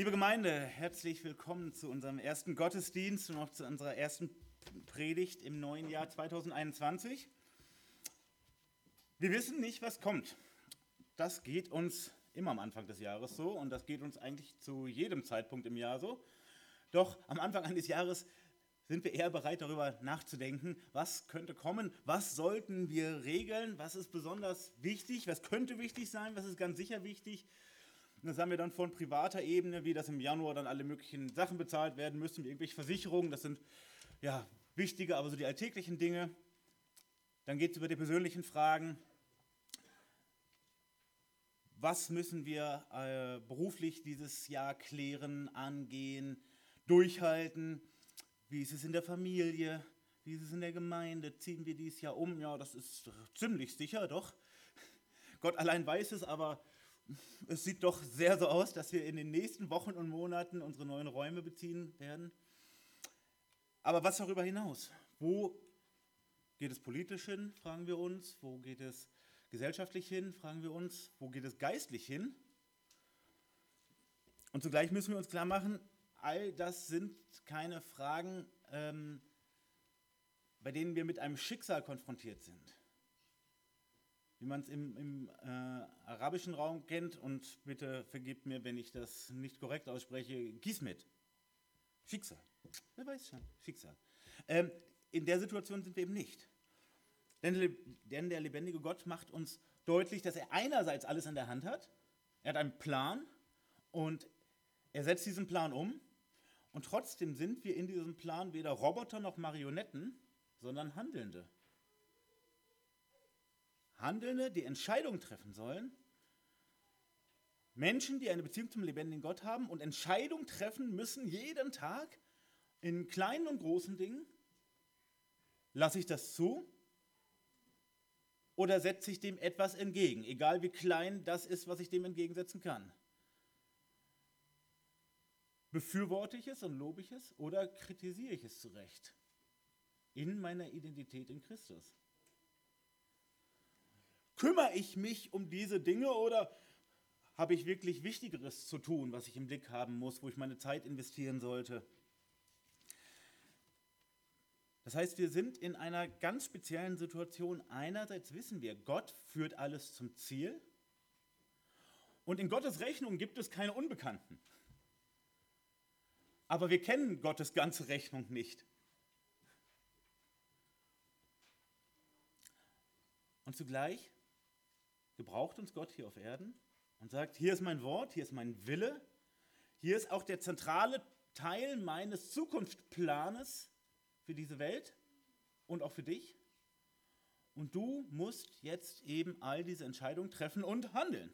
Liebe Gemeinde, herzlich willkommen zu unserem ersten Gottesdienst und auch zu unserer ersten Predigt im neuen Jahr 2021. Wir wissen nicht, was kommt. Das geht uns immer am Anfang des Jahres so und das geht uns eigentlich zu jedem Zeitpunkt im Jahr so. Doch am Anfang eines Jahres sind wir eher bereit darüber nachzudenken, was könnte kommen, was sollten wir regeln, was ist besonders wichtig, was könnte wichtig sein, was ist ganz sicher wichtig. Und das haben wir dann von privater Ebene, wie das im Januar dann alle möglichen Sachen bezahlt werden müssen, wie irgendwelche Versicherungen, das sind ja wichtige, aber so die alltäglichen Dinge. Dann geht es über die persönlichen Fragen. Was müssen wir äh, beruflich dieses Jahr klären, angehen, durchhalten? Wie ist es in der Familie? Wie ist es in der Gemeinde? Ziehen wir dieses Jahr um? Ja, das ist ziemlich sicher, doch. Gott allein weiß es, aber es sieht doch sehr so aus, dass wir in den nächsten Wochen und Monaten unsere neuen Räume beziehen werden. Aber was darüber hinaus? Wo geht es politisch hin, fragen wir uns. Wo geht es gesellschaftlich hin, fragen wir uns. Wo geht es geistlich hin? Und zugleich müssen wir uns klar machen, all das sind keine Fragen, ähm, bei denen wir mit einem Schicksal konfrontiert sind. Wie man es im, im äh, arabischen Raum kennt, und bitte vergebt mir, wenn ich das nicht korrekt ausspreche, Gismet. Schicksal. Wer weiß schon, Schicksal. Ähm, in der Situation sind wir eben nicht. Denn, denn der lebendige Gott macht uns deutlich, dass er einerseits alles in der Hand hat, er hat einen Plan und er setzt diesen Plan um und trotzdem sind wir in diesem Plan weder Roboter noch Marionetten, sondern Handelnde. Handelnde, die Entscheidungen treffen sollen. Menschen, die eine Beziehung zum lebendigen Gott haben und Entscheidungen treffen müssen jeden Tag in kleinen und großen Dingen. Lasse ich das zu? Oder setze ich dem etwas entgegen, egal wie klein das ist, was ich dem entgegensetzen kann? Befürworte ich es und lobe ich es oder kritisiere ich es zurecht? In meiner Identität in Christus. Kümmere ich mich um diese Dinge oder habe ich wirklich Wichtigeres zu tun, was ich im Blick haben muss, wo ich meine Zeit investieren sollte? Das heißt, wir sind in einer ganz speziellen Situation. Einerseits wissen wir, Gott führt alles zum Ziel und in Gottes Rechnung gibt es keine Unbekannten. Aber wir kennen Gottes ganze Rechnung nicht. Und zugleich gebraucht uns Gott hier auf Erden und sagt, hier ist mein Wort, hier ist mein Wille, hier ist auch der zentrale Teil meines Zukunftsplanes für diese Welt und auch für dich. Und du musst jetzt eben all diese Entscheidungen treffen und handeln.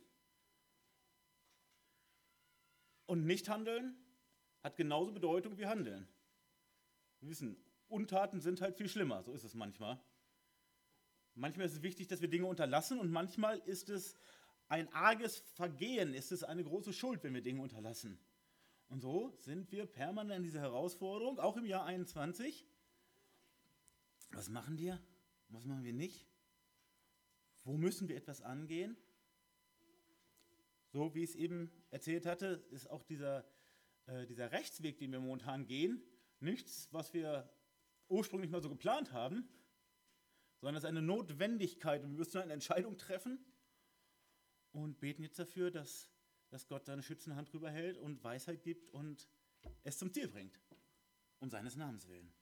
Und nicht handeln hat genauso Bedeutung wie Handeln. Wir wissen, Untaten sind halt viel schlimmer, so ist es manchmal. Manchmal ist es wichtig, dass wir Dinge unterlassen und manchmal ist es ein arges Vergehen, ist es eine große Schuld, wenn wir Dinge unterlassen. Und so sind wir permanent in dieser Herausforderung, auch im Jahr 21. Was machen wir? Was machen wir nicht? Wo müssen wir etwas angehen? So wie ich es eben erzählt hatte, ist auch dieser äh, dieser Rechtsweg, den wir momentan gehen, nichts, was wir ursprünglich mal so geplant haben, sondern es ist eine Notwendigkeit und wir müssen eine Entscheidung treffen und beten jetzt dafür, dass, dass Gott seine schützende Hand drüber hält und Weisheit gibt und es zum Ziel bringt, um seines Namens willen.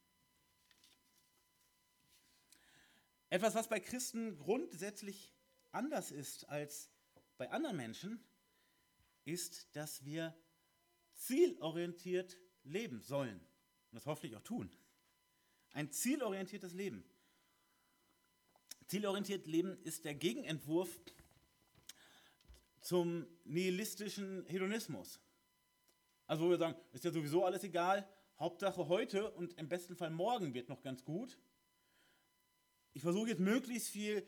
Etwas, was bei Christen grundsätzlich anders ist als bei anderen Menschen, ist, dass wir zielorientiert leben sollen. Und das hoffentlich auch tun. Ein zielorientiertes Leben. Zielorientiert Leben ist der Gegenentwurf zum nihilistischen Hedonismus. Also wo wir sagen, ist ja sowieso alles egal, Hauptsache heute und im besten Fall morgen wird noch ganz gut. Ich versuche jetzt möglichst viel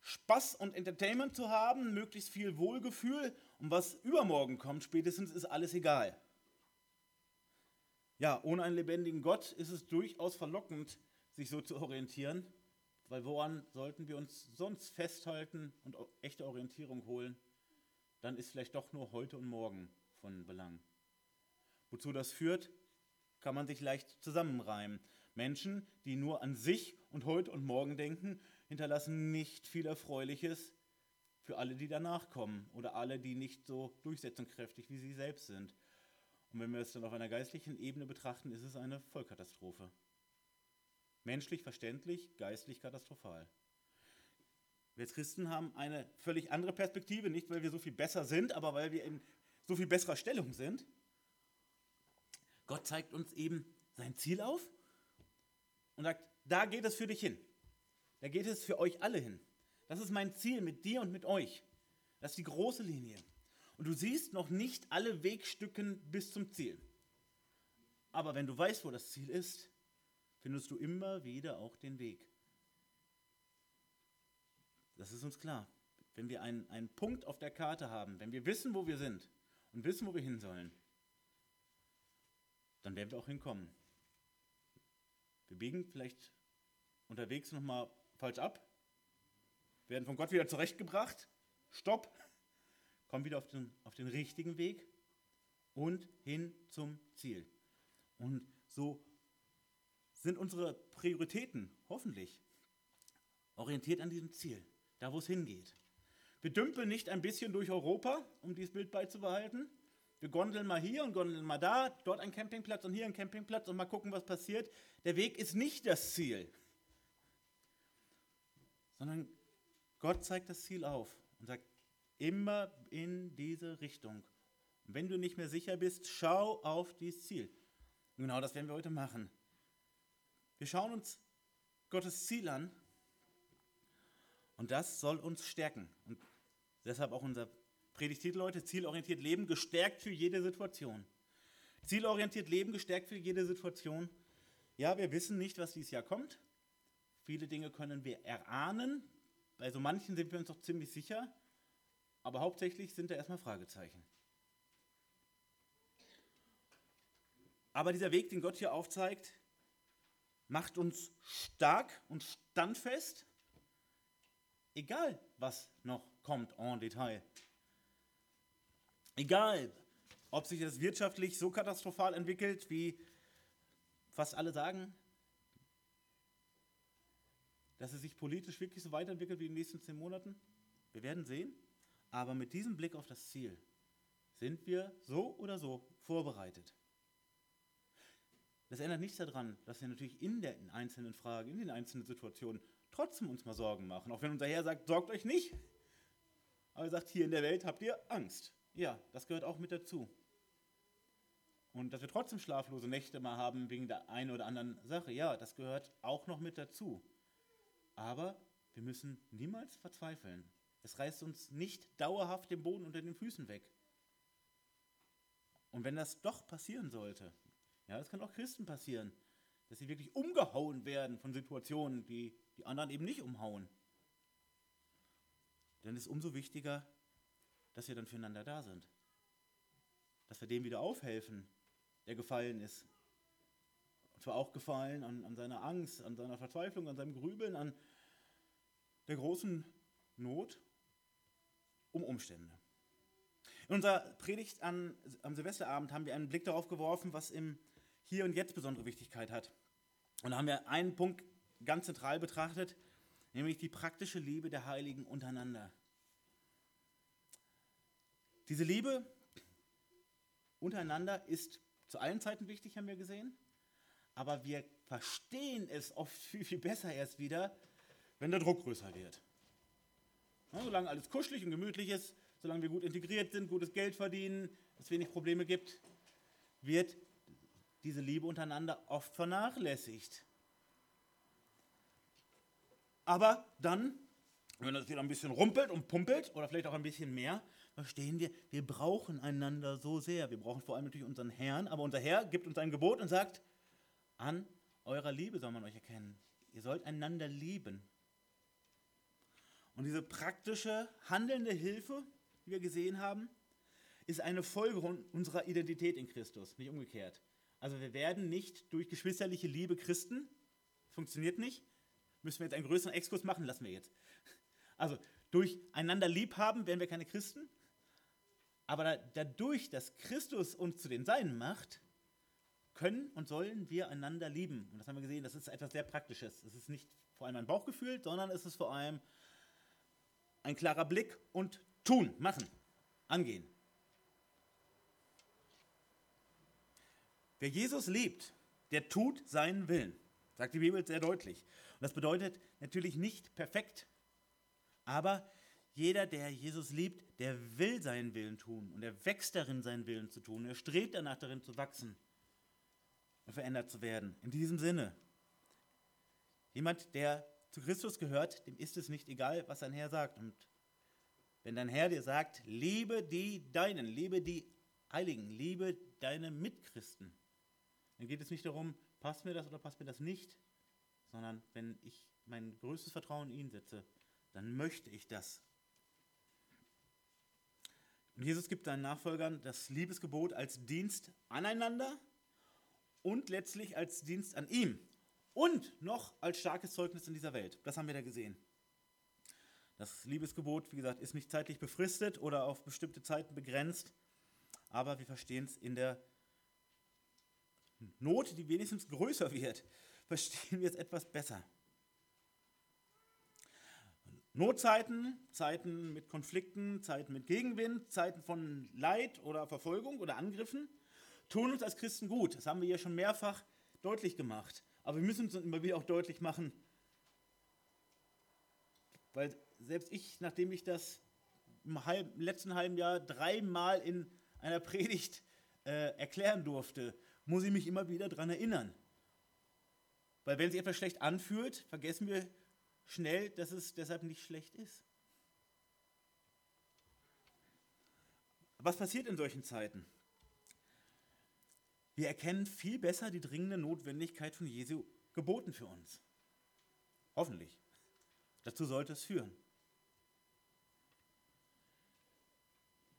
Spaß und Entertainment zu haben, möglichst viel Wohlgefühl und was übermorgen kommt, spätestens ist alles egal. Ja, ohne einen lebendigen Gott ist es durchaus verlockend, sich so zu orientieren, weil woran sollten wir uns sonst festhalten und echte Orientierung holen? Dann ist vielleicht doch nur heute und morgen von Belang. Wozu das führt, kann man sich leicht zusammenreimen. Menschen, die nur an sich und heute und morgen denken, hinterlassen nicht viel Erfreuliches für alle, die danach kommen oder alle, die nicht so durchsetzungskräftig wie sie selbst sind. Und wenn wir es dann auf einer geistlichen Ebene betrachten, ist es eine Vollkatastrophe. Menschlich verständlich, geistlich katastrophal. Wir Christen haben eine völlig andere Perspektive, nicht weil wir so viel besser sind, aber weil wir in so viel besserer Stellung sind. Gott zeigt uns eben sein Ziel auf und sagt, da geht es für dich hin. Da geht es für euch alle hin. Das ist mein Ziel mit dir und mit euch. Das ist die große Linie. Und du siehst noch nicht alle Wegstücken bis zum Ziel. Aber wenn du weißt, wo das Ziel ist, findest du immer wieder auch den Weg. Das ist uns klar. Wenn wir einen, einen Punkt auf der Karte haben, wenn wir wissen, wo wir sind und wissen, wo wir hin sollen, dann werden wir auch hinkommen. Wir biegen vielleicht unterwegs nochmal falsch ab, werden von Gott wieder zurechtgebracht, stopp, kommen wieder auf den, auf den richtigen Weg und hin zum Ziel. Und so sind unsere Prioritäten hoffentlich orientiert an diesem Ziel, da wo es hingeht. Wir dümpeln nicht ein bisschen durch Europa, um dieses Bild beizubehalten, wir gondeln mal hier und gondeln mal da, dort ein Campingplatz und hier ein Campingplatz und mal gucken, was passiert. Der Weg ist nicht das Ziel, sondern Gott zeigt das Ziel auf und sagt, immer in diese Richtung. Und wenn du nicht mehr sicher bist, schau auf dieses Ziel. Genau das werden wir heute machen. Wir schauen uns Gottes Ziel an und das soll uns stärken. Und deshalb auch unser Predigtitel heute, zielorientiert leben, gestärkt für jede Situation. Zielorientiert leben, gestärkt für jede Situation. Ja, wir wissen nicht, was dieses Jahr kommt. Viele Dinge können wir erahnen. Bei so manchen sind wir uns doch ziemlich sicher. Aber hauptsächlich sind da erstmal Fragezeichen. Aber dieser Weg, den Gott hier aufzeigt, macht uns stark und standfest, egal was noch kommt en Detail. Egal, ob sich das wirtschaftlich so katastrophal entwickelt, wie fast alle sagen, dass es sich politisch wirklich so weiterentwickelt wie in den nächsten zehn Monaten. Wir werden sehen. Aber mit diesem Blick auf das Ziel sind wir so oder so vorbereitet. Das ändert nichts daran, dass wir natürlich in den einzelnen Fragen, in den einzelnen Situationen trotzdem uns mal Sorgen machen. Auch wenn unser Herr sagt, sorgt euch nicht. Aber er sagt, hier in der Welt habt ihr Angst. Ja, das gehört auch mit dazu. Und dass wir trotzdem schlaflose Nächte mal haben wegen der einen oder anderen Sache, ja, das gehört auch noch mit dazu. Aber wir müssen niemals verzweifeln. Es reißt uns nicht dauerhaft den Boden unter den Füßen weg. Und wenn das doch passieren sollte, ja, das kann auch Christen passieren, dass sie wirklich umgehauen werden von Situationen, die die anderen eben nicht umhauen, dann ist es umso wichtiger, dass wir dann füreinander da sind. Dass wir dem wieder aufhelfen, der gefallen ist. Und zwar auch gefallen an, an seiner Angst, an seiner Verzweiflung, an seinem Grübeln, an der großen Not um Umstände. In unserer Predigt an, am Silvesterabend haben wir einen Blick darauf geworfen, was im Hier und Jetzt besondere Wichtigkeit hat. Und da haben wir einen Punkt ganz zentral betrachtet, nämlich die praktische Liebe der Heiligen untereinander. Diese Liebe untereinander ist zu allen Zeiten wichtig, haben wir gesehen. Aber wir verstehen es oft viel, viel besser erst wieder, wenn der Druck größer wird. Ja, solange alles kuschelig und gemütlich ist, solange wir gut integriert sind, gutes Geld verdienen, es wenig Probleme gibt, wird diese Liebe untereinander oft vernachlässigt. Aber dann, wenn das wieder ein bisschen rumpelt und pumpelt oder vielleicht auch ein bisschen mehr, verstehen wir, wir brauchen einander so sehr. Wir brauchen vor allem natürlich unseren Herrn, aber unser Herr gibt uns ein Gebot und sagt, an eurer Liebe soll man euch erkennen. Ihr sollt einander lieben. Und diese praktische, handelnde Hilfe, die wir gesehen haben, ist eine Folge unserer Identität in Christus, nicht umgekehrt. Also wir werden nicht durch geschwisterliche Liebe Christen, funktioniert nicht. Müssen wir jetzt einen größeren Exkurs machen, lassen wir jetzt. Also durch einander lieb haben werden wir keine Christen, Aber dadurch, dass Christus uns zu den Seinen macht, können und sollen wir einander lieben. Und das haben wir gesehen, das ist etwas sehr Praktisches. Es ist nicht vor allem ein Bauchgefühl, sondern es ist vor allem ein klarer Blick und tun, machen, angehen. Wer Jesus liebt, der tut seinen Willen, sagt die Bibel sehr deutlich. Und das bedeutet natürlich nicht perfekt, aber jeder, der Jesus liebt, der will seinen Willen tun und er wächst darin, seinen Willen zu tun. Er strebt danach, darin zu wachsen und verändert zu werden. In diesem Sinne, jemand, der zu Christus gehört, dem ist es nicht egal, was sein Herr sagt. Und wenn dein Herr dir sagt, liebe die Deinen, liebe die Heiligen, liebe deine Mitchristen, dann geht es nicht darum, passt mir das oder passt mir das nicht, sondern wenn ich mein größtes Vertrauen in ihn setze, dann möchte ich das. Und Jesus gibt seinen Nachfolgern das Liebesgebot als Dienst aneinander und letztlich als Dienst an ihm und noch als starkes Zeugnis in dieser Welt. Das haben wir da gesehen. Das Liebesgebot, wie gesagt, ist nicht zeitlich befristet oder auf bestimmte Zeiten begrenzt, aber wir verstehen es in der Not, die wenigstens größer wird, verstehen wir es etwas besser. Notzeiten, Zeiten mit Konflikten, Zeiten mit Gegenwind, Zeiten von Leid oder Verfolgung oder Angriffen tun uns als Christen gut. Das haben wir ja schon mehrfach deutlich gemacht. Aber wir müssen uns immer wieder auch deutlich machen, weil selbst ich, nachdem ich das im halben, letzten halben Jahr dreimal in einer Predigt äh, erklären durfte, muss ich mich immer wieder daran erinnern. Weil wenn sich etwas schlecht anfühlt, vergessen wir schnell, dass es deshalb nicht schlecht ist. Was passiert in solchen Zeiten? Wir erkennen viel besser die dringende Notwendigkeit von Jesu Geboten für uns. Hoffentlich. Dazu sollte es führen.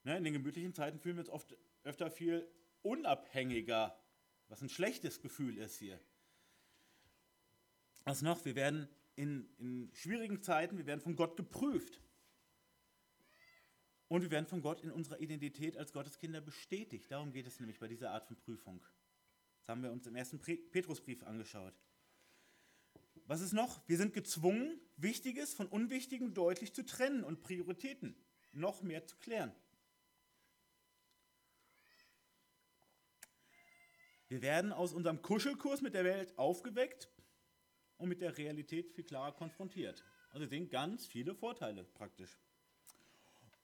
Ne, in den gemütlichen Zeiten fühlen wir uns oft öfter viel unabhängiger, was ein schlechtes Gefühl ist hier. Was noch? Wir werden in, in schwierigen Zeiten, wir werden von Gott geprüft. Und wir werden von Gott in unserer Identität als Gotteskinder bestätigt. Darum geht es nämlich bei dieser Art von Prüfung. Das haben wir uns im ersten Petrusbrief angeschaut. Was ist noch? Wir sind gezwungen, Wichtiges von Unwichtigem deutlich zu trennen und Prioritäten noch mehr zu klären. Wir werden aus unserem Kuschelkurs mit der Welt aufgeweckt und mit der Realität viel klarer konfrontiert. Also wir sehen ganz viele Vorteile praktisch.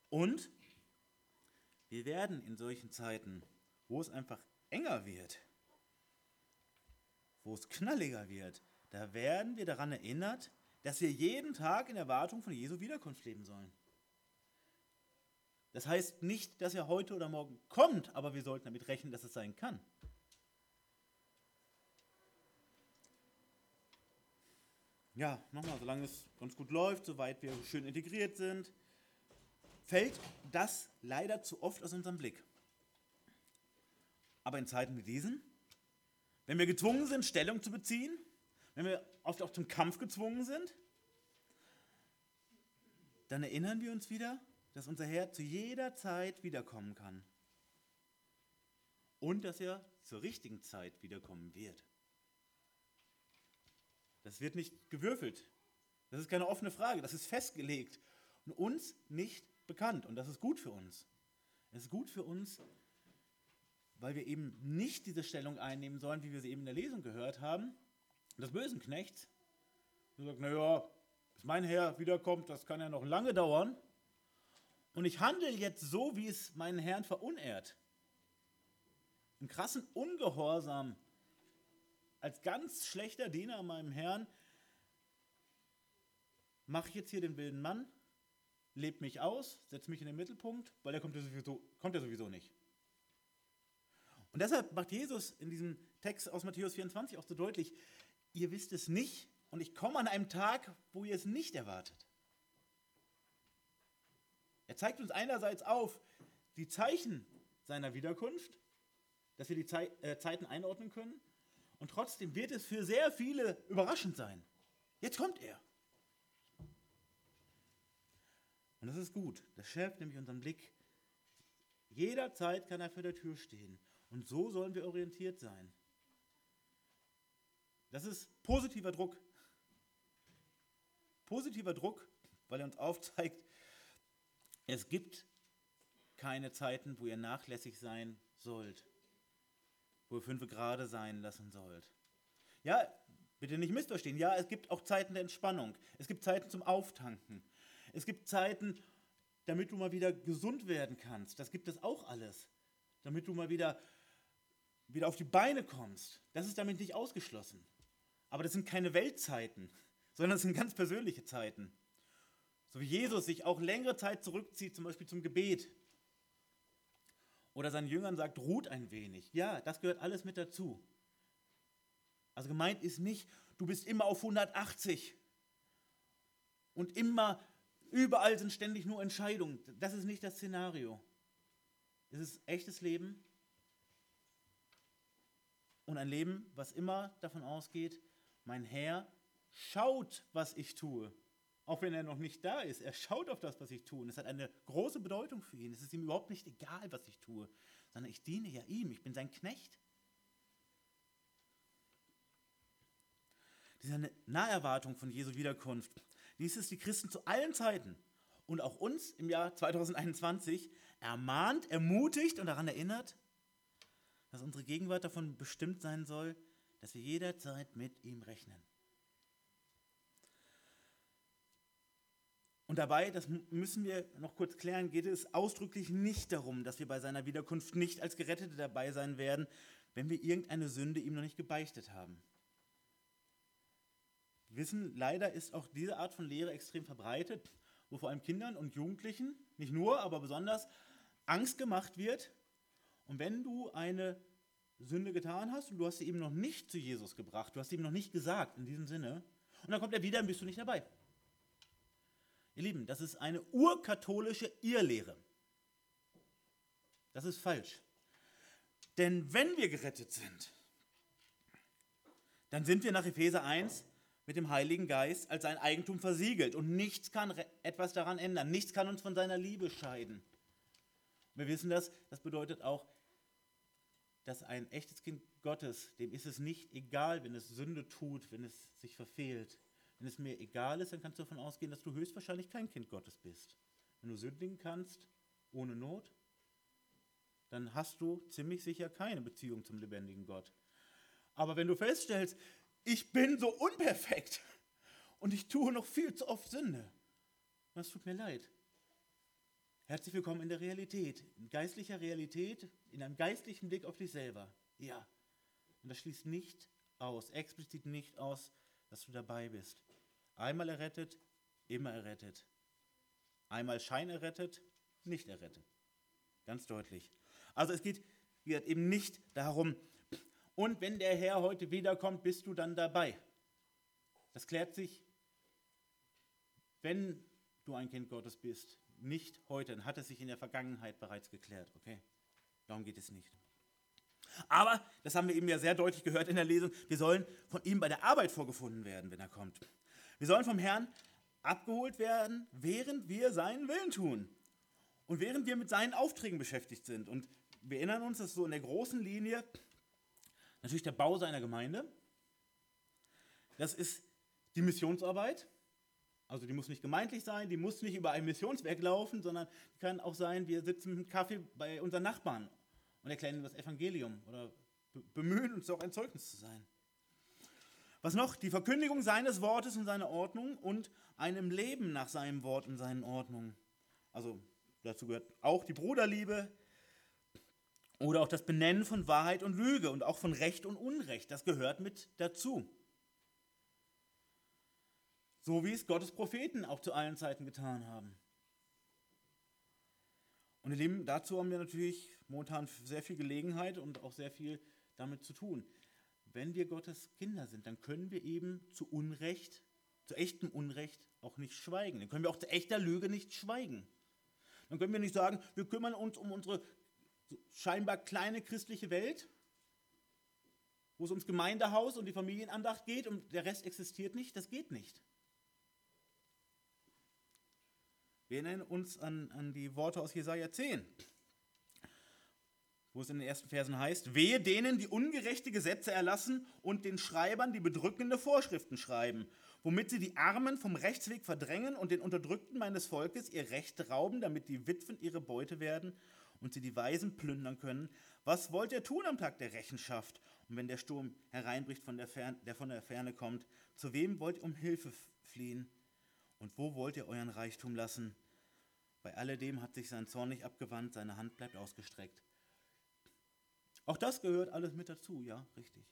Und wir werden in solchen Zeiten, wo es einfach enger wird, wo es knalliger wird, da werden wir daran erinnert, dass wir jeden Tag in Erwartung von Jesu Wiederkunft leben sollen. Das heißt nicht, dass er heute oder morgen kommt, aber wir sollten damit rechnen, dass es sein kann. Ja, nochmal, solange es ganz gut läuft, soweit wir schön integriert sind, fällt das leider zu oft aus unserem Blick. Aber in Zeiten wie diesen, wenn wir gezwungen sind, Stellung zu beziehen, wenn wir oft auch zum Kampf gezwungen sind, dann erinnern wir uns wieder, dass unser Herr zu jeder Zeit wiederkommen kann. Und dass er zur richtigen Zeit wiederkommen wird. Das wird nicht gewürfelt. Das ist keine offene Frage, das ist festgelegt und uns nicht bekannt. Und das ist gut für uns. Es ist gut für uns, weil wir eben nicht diese Stellung einnehmen sollen, wie wir sie eben in der Lesung gehört haben, des bösen Knechts. Der sagt, naja, bis mein Herr wiederkommt, das kann ja noch lange dauern. Und ich handle jetzt so, wie es meinen Herrn verunehrt. Im krassen Ungehorsam als ganz schlechter Diener meinem Herrn, mache ich jetzt hier den wilden Mann, lebe mich aus, setze mich in den Mittelpunkt, weil der kommt ja sowieso, kommt ja sowieso nicht. Und deshalb macht Jesus in diesem Text aus Matthäus 24 auch so deutlich, ihr wisst es nicht und ich komme an einem Tag, wo ihr es nicht erwartet. Er zeigt uns einerseits auf die Zeichen seiner Wiederkunft, dass wir die Ze äh, Zeiten einordnen können und trotzdem wird es für sehr viele überraschend sein. Jetzt kommt er. Und das ist gut. Das schärft nämlich unseren Blick. Jederzeit kann er vor der Tür stehen. Und so sollen wir orientiert sein. Das ist positiver Druck. Positiver Druck, weil er uns aufzeigt, es gibt keine Zeiten, wo ihr nachlässig sein sollt, wo ihr fünf Grade sein lassen sollt. Ja, bitte nicht missverstehen. Ja, es gibt auch Zeiten der Entspannung. Es gibt Zeiten zum Auftanken. Es gibt Zeiten, damit du mal wieder gesund werden kannst. Das gibt es auch alles. Damit du mal wieder, wieder auf die Beine kommst. Das ist damit nicht ausgeschlossen. Aber das sind keine Weltzeiten, sondern es sind ganz persönliche Zeiten. So wie Jesus sich auch längere Zeit zurückzieht, zum Beispiel zum Gebet. Oder seinen Jüngern sagt, ruht ein wenig. Ja, das gehört alles mit dazu. Also gemeint ist nicht, du bist immer auf 180 und immer, überall sind ständig nur Entscheidungen. Das ist nicht das Szenario. Es ist echtes Leben und ein Leben, was immer davon ausgeht, mein Herr schaut, was ich tue. Auch wenn er noch nicht da ist, er schaut auf das, was ich tue. Und es hat eine große Bedeutung für ihn. Es ist ihm überhaupt nicht egal, was ich tue, sondern ich diene ja ihm. Ich bin sein Knecht. Diese Naherwartung von Jesu Wiederkunft, dies ist die Christen zu allen Zeiten und auch uns im Jahr 2021 ermahnt, ermutigt und daran erinnert, dass unsere Gegenwart davon bestimmt sein soll, dass wir jederzeit mit ihm rechnen. Und dabei, das müssen wir noch kurz klären, geht es ausdrücklich nicht darum, dass wir bei seiner Wiederkunft nicht als Gerettete dabei sein werden, wenn wir irgendeine Sünde ihm noch nicht gebeichtet haben. Wir wissen, leider ist auch diese Art von Lehre extrem verbreitet, wo vor allem Kindern und Jugendlichen, nicht nur, aber besonders, Angst gemacht wird. Und wenn du eine Sünde getan hast und du hast sie eben noch nicht zu Jesus gebracht, du hast sie ihm noch nicht gesagt in diesem Sinne, und dann kommt er wieder und bist du nicht dabei. Ihr Lieben, das ist eine urkatholische Irrlehre. Das ist falsch. Denn wenn wir gerettet sind, dann sind wir nach Epheser 1 mit dem Heiligen Geist als sein Eigentum versiegelt und nichts kann etwas daran ändern. Nichts kann uns von seiner Liebe scheiden. Wir wissen das, das bedeutet auch, dass ein echtes Kind Gottes, dem ist es nicht egal, wenn es Sünde tut, wenn es sich verfehlt. Wenn es mir egal ist, dann kannst du davon ausgehen, dass du höchstwahrscheinlich kein Kind Gottes bist. Wenn du sündigen kannst, ohne Not, dann hast du ziemlich sicher keine Beziehung zum lebendigen Gott. Aber wenn du feststellst, ich bin so unperfekt und ich tue noch viel zu oft Sünde, das tut mir leid. Herzlich willkommen in der Realität, in geistlicher Realität, in einem geistlichen Blick auf dich selber. Ja. Und das schließt nicht aus, explizit nicht aus, dass du dabei bist. Einmal errettet, immer errettet. Einmal Schein errettet, nicht errettet. Ganz deutlich. Also es geht eben nicht darum, und wenn der Herr heute wiederkommt, bist du dann dabei. Das klärt sich, wenn du ein Kind Gottes bist. Nicht heute, dann hat es sich in der Vergangenheit bereits geklärt. Okay? Darum geht es nicht. Aber, das haben wir eben ja sehr deutlich gehört in der Lesung, wir sollen von ihm bei der Arbeit vorgefunden werden, wenn er kommt. Wir sollen vom Herrn abgeholt werden, während wir seinen Willen tun und während wir mit seinen Aufträgen beschäftigt sind. Und wir erinnern uns, dass so in der großen Linie natürlich der Bau seiner Gemeinde, das ist die Missionsarbeit, also die muss nicht gemeindlich sein, die muss nicht über ein Missionswerk laufen, sondern die kann auch sein, wir sitzen mit Kaffee bei unseren Nachbarn und erklären das Evangelium oder bemühen uns auch ein Zeugnis zu sein. Was noch? Die Verkündigung seines Wortes und seiner Ordnung und einem Leben nach seinem Wort und seinen Ordnungen. Also dazu gehört auch die Bruderliebe oder auch das Benennen von Wahrheit und Lüge und auch von Recht und Unrecht. Das gehört mit dazu. So wie es Gottes Propheten auch zu allen Zeiten getan haben. Und ihr Lieben, dazu haben wir natürlich momentan sehr viel Gelegenheit und auch sehr viel damit zu tun wenn wir Gottes Kinder sind, dann können wir eben zu Unrecht, zu echtem Unrecht auch nicht schweigen. Dann können wir auch zu echter Lüge nicht schweigen. Dann können wir nicht sagen, wir kümmern uns um unsere scheinbar kleine christliche Welt, wo es ums Gemeindehaus und die Familienandacht geht und der Rest existiert nicht. Das geht nicht. Wir erinnern uns an, an die Worte aus Jesaja 10. wo es in den ersten Versen heißt, wehe denen, die ungerechte Gesetze erlassen und den Schreibern, die bedrückende Vorschriften schreiben, womit sie die Armen vom Rechtsweg verdrängen und den Unterdrückten meines Volkes ihr Recht rauben, damit die Witwen ihre Beute werden und sie die Weisen plündern können. Was wollt ihr tun am Tag der Rechenschaft? Und wenn der Sturm hereinbricht, von der, Ferne, der von der Ferne kommt, zu wem wollt ihr um Hilfe fliehen? Und wo wollt ihr euren Reichtum lassen? Bei alledem hat sich sein Zorn nicht abgewandt, seine Hand bleibt ausgestreckt. Auch das gehört alles mit dazu, ja, richtig.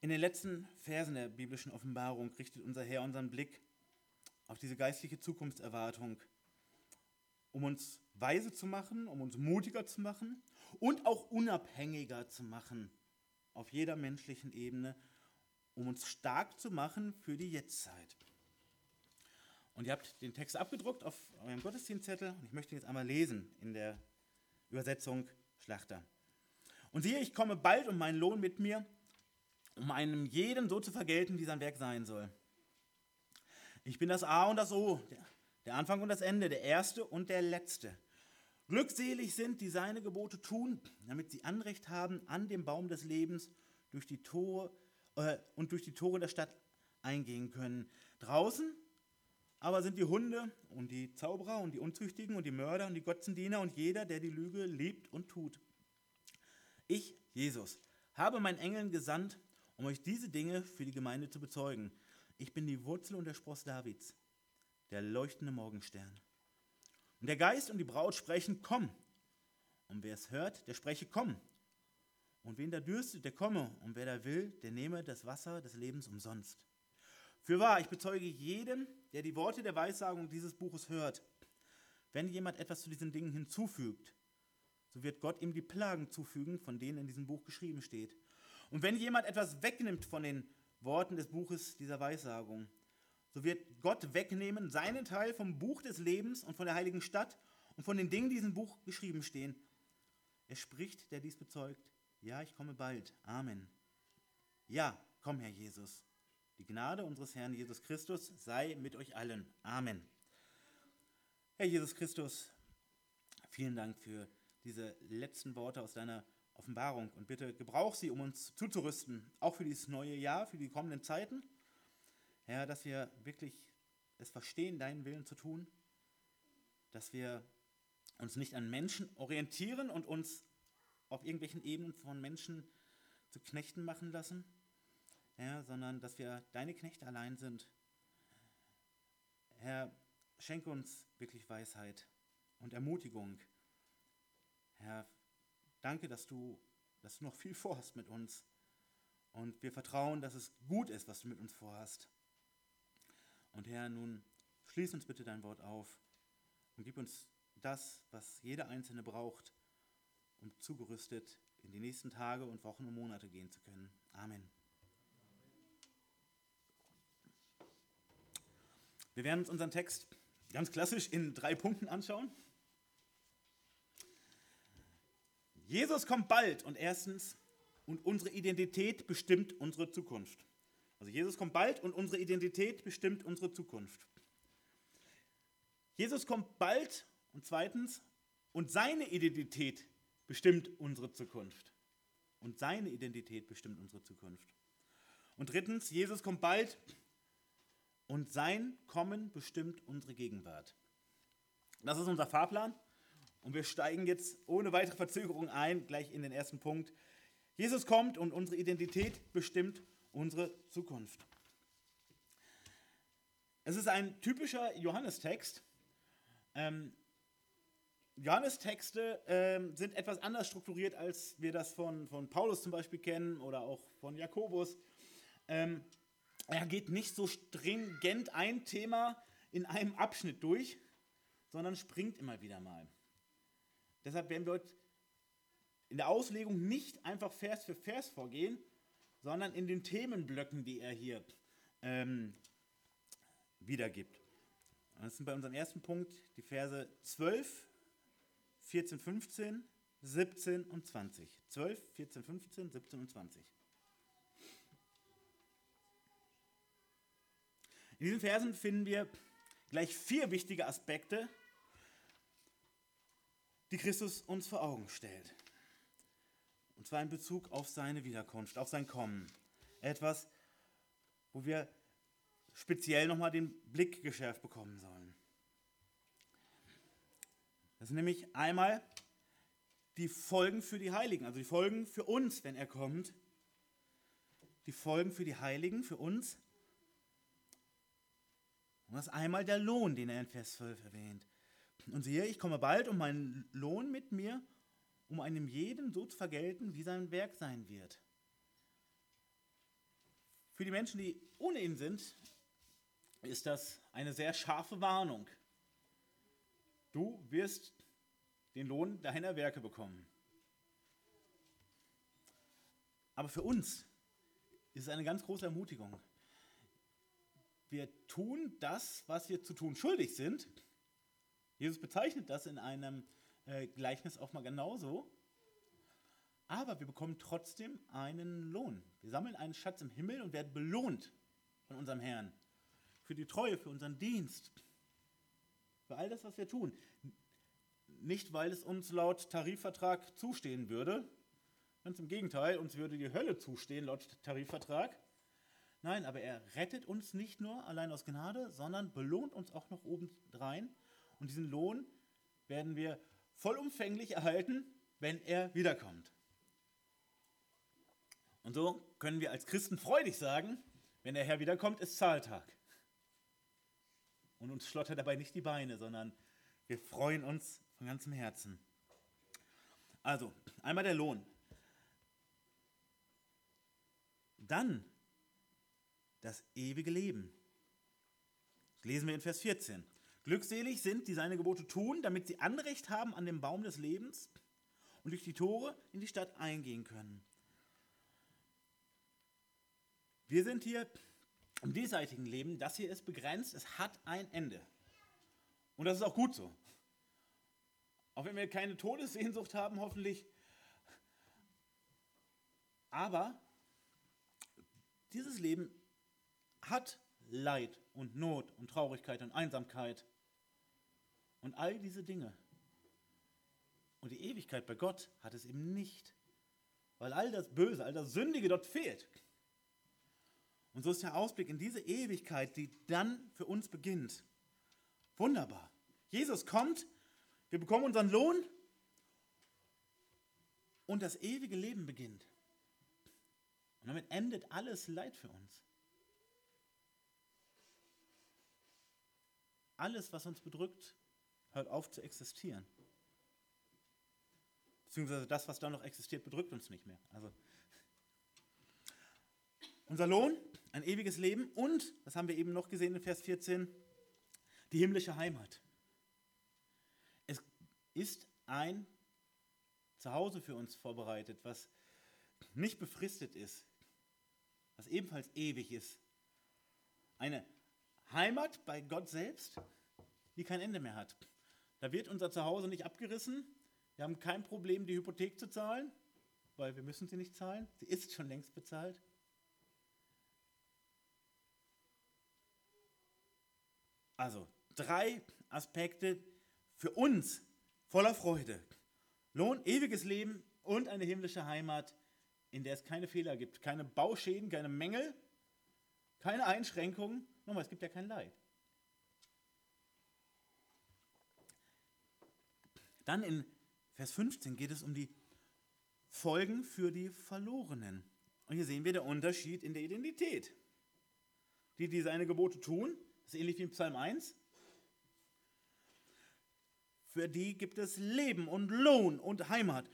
In den letzten Versen der biblischen Offenbarung richtet unser Herr unseren Blick auf diese geistliche Zukunftserwartung, um uns weise zu machen, um uns mutiger zu machen und auch unabhängiger zu machen auf jeder menschlichen Ebene, um uns stark zu machen für die Jetztzeit. Und ihr habt den Text abgedruckt auf eurem Gottesdienstzettel und ich möchte ihn jetzt einmal lesen in der Übersetzung Schlachter. Und siehe, ich komme bald um meinen Lohn mit mir, um einem jeden so zu vergelten, wie sein Werk sein soll. Ich bin das A und das O, der Anfang und das Ende, der Erste und der Letzte. Glückselig sind, die seine Gebote tun, damit sie Anrecht haben an dem Baum des Lebens durch die Tore äh, und durch die Tore der Stadt eingehen können. Draußen aber sind die Hunde und die Zauberer und die Unzüchtigen und die Mörder und die Götzendiener und jeder, der die Lüge liebt und tut. Ich, Jesus, habe meinen Engeln gesandt, um euch diese Dinge für die Gemeinde zu bezeugen. Ich bin die Wurzel und der Spross Davids, der leuchtende Morgenstern. Und der Geist und die Braut sprechen, komm. Und wer es hört, der spreche, komm. Und wen da dürstet, der komme. Und wer da will, der nehme das Wasser des Lebens umsonst. Für wahr, ich bezeuge jedem, der die Worte der Weissagung dieses Buches hört, wenn jemand etwas zu diesen Dingen hinzufügt, so wird Gott ihm die Plagen zufügen, von denen in diesem Buch geschrieben steht. Und wenn jemand etwas wegnimmt von den Worten des Buches dieser Weissagung, so wird Gott wegnehmen seinen Teil vom Buch des Lebens und von der heiligen Stadt und von den Dingen, die in diesem Buch geschrieben stehen. Er spricht, der dies bezeugt, ja, ich komme bald. Amen. Ja, komm, Herr Jesus. Die Gnade unseres Herrn Jesus Christus sei mit euch allen. Amen. Herr Jesus Christus, vielen Dank für diese letzten Worte aus deiner Offenbarung und bitte gebrauch sie, um uns zuzurüsten, auch für dieses neue Jahr, für die kommenden Zeiten. Herr, dass wir wirklich es verstehen, deinen Willen zu tun, dass wir uns nicht an Menschen orientieren und uns auf irgendwelchen Ebenen von Menschen zu Knechten machen lassen, Herr, sondern dass wir deine Knechte allein sind. Herr, schenke uns wirklich Weisheit und Ermutigung. Herr, danke, dass du, dass du noch viel vorhast mit uns. Und wir vertrauen, dass es gut ist, was du mit uns vorhast. Und Herr, nun schließ uns bitte dein Wort auf und gib uns das, was jeder Einzelne braucht, um zugerüstet in die nächsten Tage und Wochen und Monate gehen zu können. Amen. Wir werden uns unseren Text ganz klassisch in drei Punkten anschauen. Jesus kommt bald und erstens, und unsere Identität bestimmt unsere Zukunft. Also Jesus kommt bald und unsere Identität bestimmt unsere Zukunft. Jesus kommt bald und zweitens, und seine Identität bestimmt unsere Zukunft. Und seine Identität bestimmt unsere Zukunft. Und drittens, Jesus kommt bald und sein Kommen bestimmt unsere Gegenwart. Das ist unser Fahrplan und wir steigen jetzt ohne weitere Verzögerung ein, gleich in den ersten Punkt. Jesus kommt und unsere Identität bestimmt unsere Zukunft. Es ist ein typischer Johannestext. Ähm, Johannestexte ähm, sind etwas anders strukturiert, als wir das von, von Paulus zum Beispiel kennen oder auch von Jakobus. Ähm, er geht nicht so stringent ein Thema in einem Abschnitt durch, sondern springt immer wieder mal. Deshalb werden wir heute in der Auslegung nicht einfach Vers für Vers vorgehen, sondern in den Themenblöcken, die er hier ähm, wiedergibt. Das sind bei unserem ersten Punkt die Verse 12, 14, 15, 17 und 20. 12, 14, 15, 17 und 20. In diesen Versen finden wir gleich vier wichtige Aspekte die Christus uns vor Augen stellt. Und zwar in Bezug auf seine Wiederkunft, auf sein Kommen. Etwas, wo wir speziell nochmal den Blick geschärft bekommen sollen. Das sind nämlich einmal die Folgen für die Heiligen, also die Folgen für uns, wenn er kommt. Die Folgen für die Heiligen, für uns. Und das ist einmal der Lohn, den er in Vers 12 erwähnt. Und siehe, ich komme bald, um meinen Lohn mit mir, um einem jeden so zu vergelten, wie sein Werk sein wird. Für die Menschen, die ohne ihn sind, ist das eine sehr scharfe Warnung. Du wirst den Lohn deiner Werke bekommen. Aber für uns ist es eine ganz große Ermutigung. Wir tun das, was wir zu tun schuldig sind. Jesus bezeichnet das in einem äh, Gleichnis auch mal genauso. Aber wir bekommen trotzdem einen Lohn. Wir sammeln einen Schatz im Himmel und werden belohnt von unserem Herrn für die Treue, für unseren Dienst, für all das, was wir tun. Nicht, weil es uns laut Tarifvertrag zustehen würde, ganz im Gegenteil, uns würde die Hölle zustehen laut Tarifvertrag. Nein, aber er rettet uns nicht nur allein aus Gnade, sondern belohnt uns auch noch obendrein. Und diesen Lohn werden wir vollumfänglich erhalten, wenn er wiederkommt. Und so können wir als Christen freudig sagen, wenn der Herr wiederkommt, ist Zahltag. Und uns schlottert dabei nicht die Beine, sondern wir freuen uns von ganzem Herzen. Also, einmal der Lohn. Dann das ewige Leben. Das lesen wir in Vers 14. Glückselig sind, die seine Gebote tun, damit sie Anrecht haben an dem Baum des Lebens und durch die Tore in die Stadt eingehen können. Wir sind hier im diesseitigen Leben, das hier ist begrenzt, es hat ein Ende. Und das ist auch gut so. Auch wenn wir keine Todessehnsucht haben, hoffentlich. Aber dieses Leben hat Leid und Not und Traurigkeit und Einsamkeit und all diese Dinge. Und die Ewigkeit bei Gott hat es eben nicht, weil all das Böse, all das Sündige dort fehlt. Und so ist der Ausblick in diese Ewigkeit, die dann für uns beginnt. Wunderbar. Jesus kommt, wir bekommen unseren Lohn und das ewige Leben beginnt. Und damit endet alles Leid für uns. Alles, was uns bedrückt, hört auf zu existieren. Beziehungsweise das, was da noch existiert, bedrückt uns nicht mehr. Also unser Lohn, ein ewiges Leben und, das haben wir eben noch gesehen in Vers 14, die himmlische Heimat. Es ist ein Zuhause für uns vorbereitet, was nicht befristet ist, was ebenfalls ewig ist. Eine Heimat bei Gott selbst, die kein Ende mehr hat. Da wird unser Zuhause nicht abgerissen. Wir haben kein Problem, die Hypothek zu zahlen, weil wir müssen sie nicht zahlen. Sie ist schon längst bezahlt. Also drei Aspekte für uns voller Freude. Lohn, ewiges Leben und eine himmlische Heimat, in der es keine Fehler gibt, keine Bauschäden, keine Mängel, keine Einschränkungen. Nochmal, es gibt ja kein Leid. Dann in Vers 15 geht es um die Folgen für die Verlorenen. Und hier sehen wir den Unterschied in der Identität. Die, die seine Gebote tun, das ist ähnlich wie im Psalm 1. Für die gibt es Leben und Lohn und Heimat.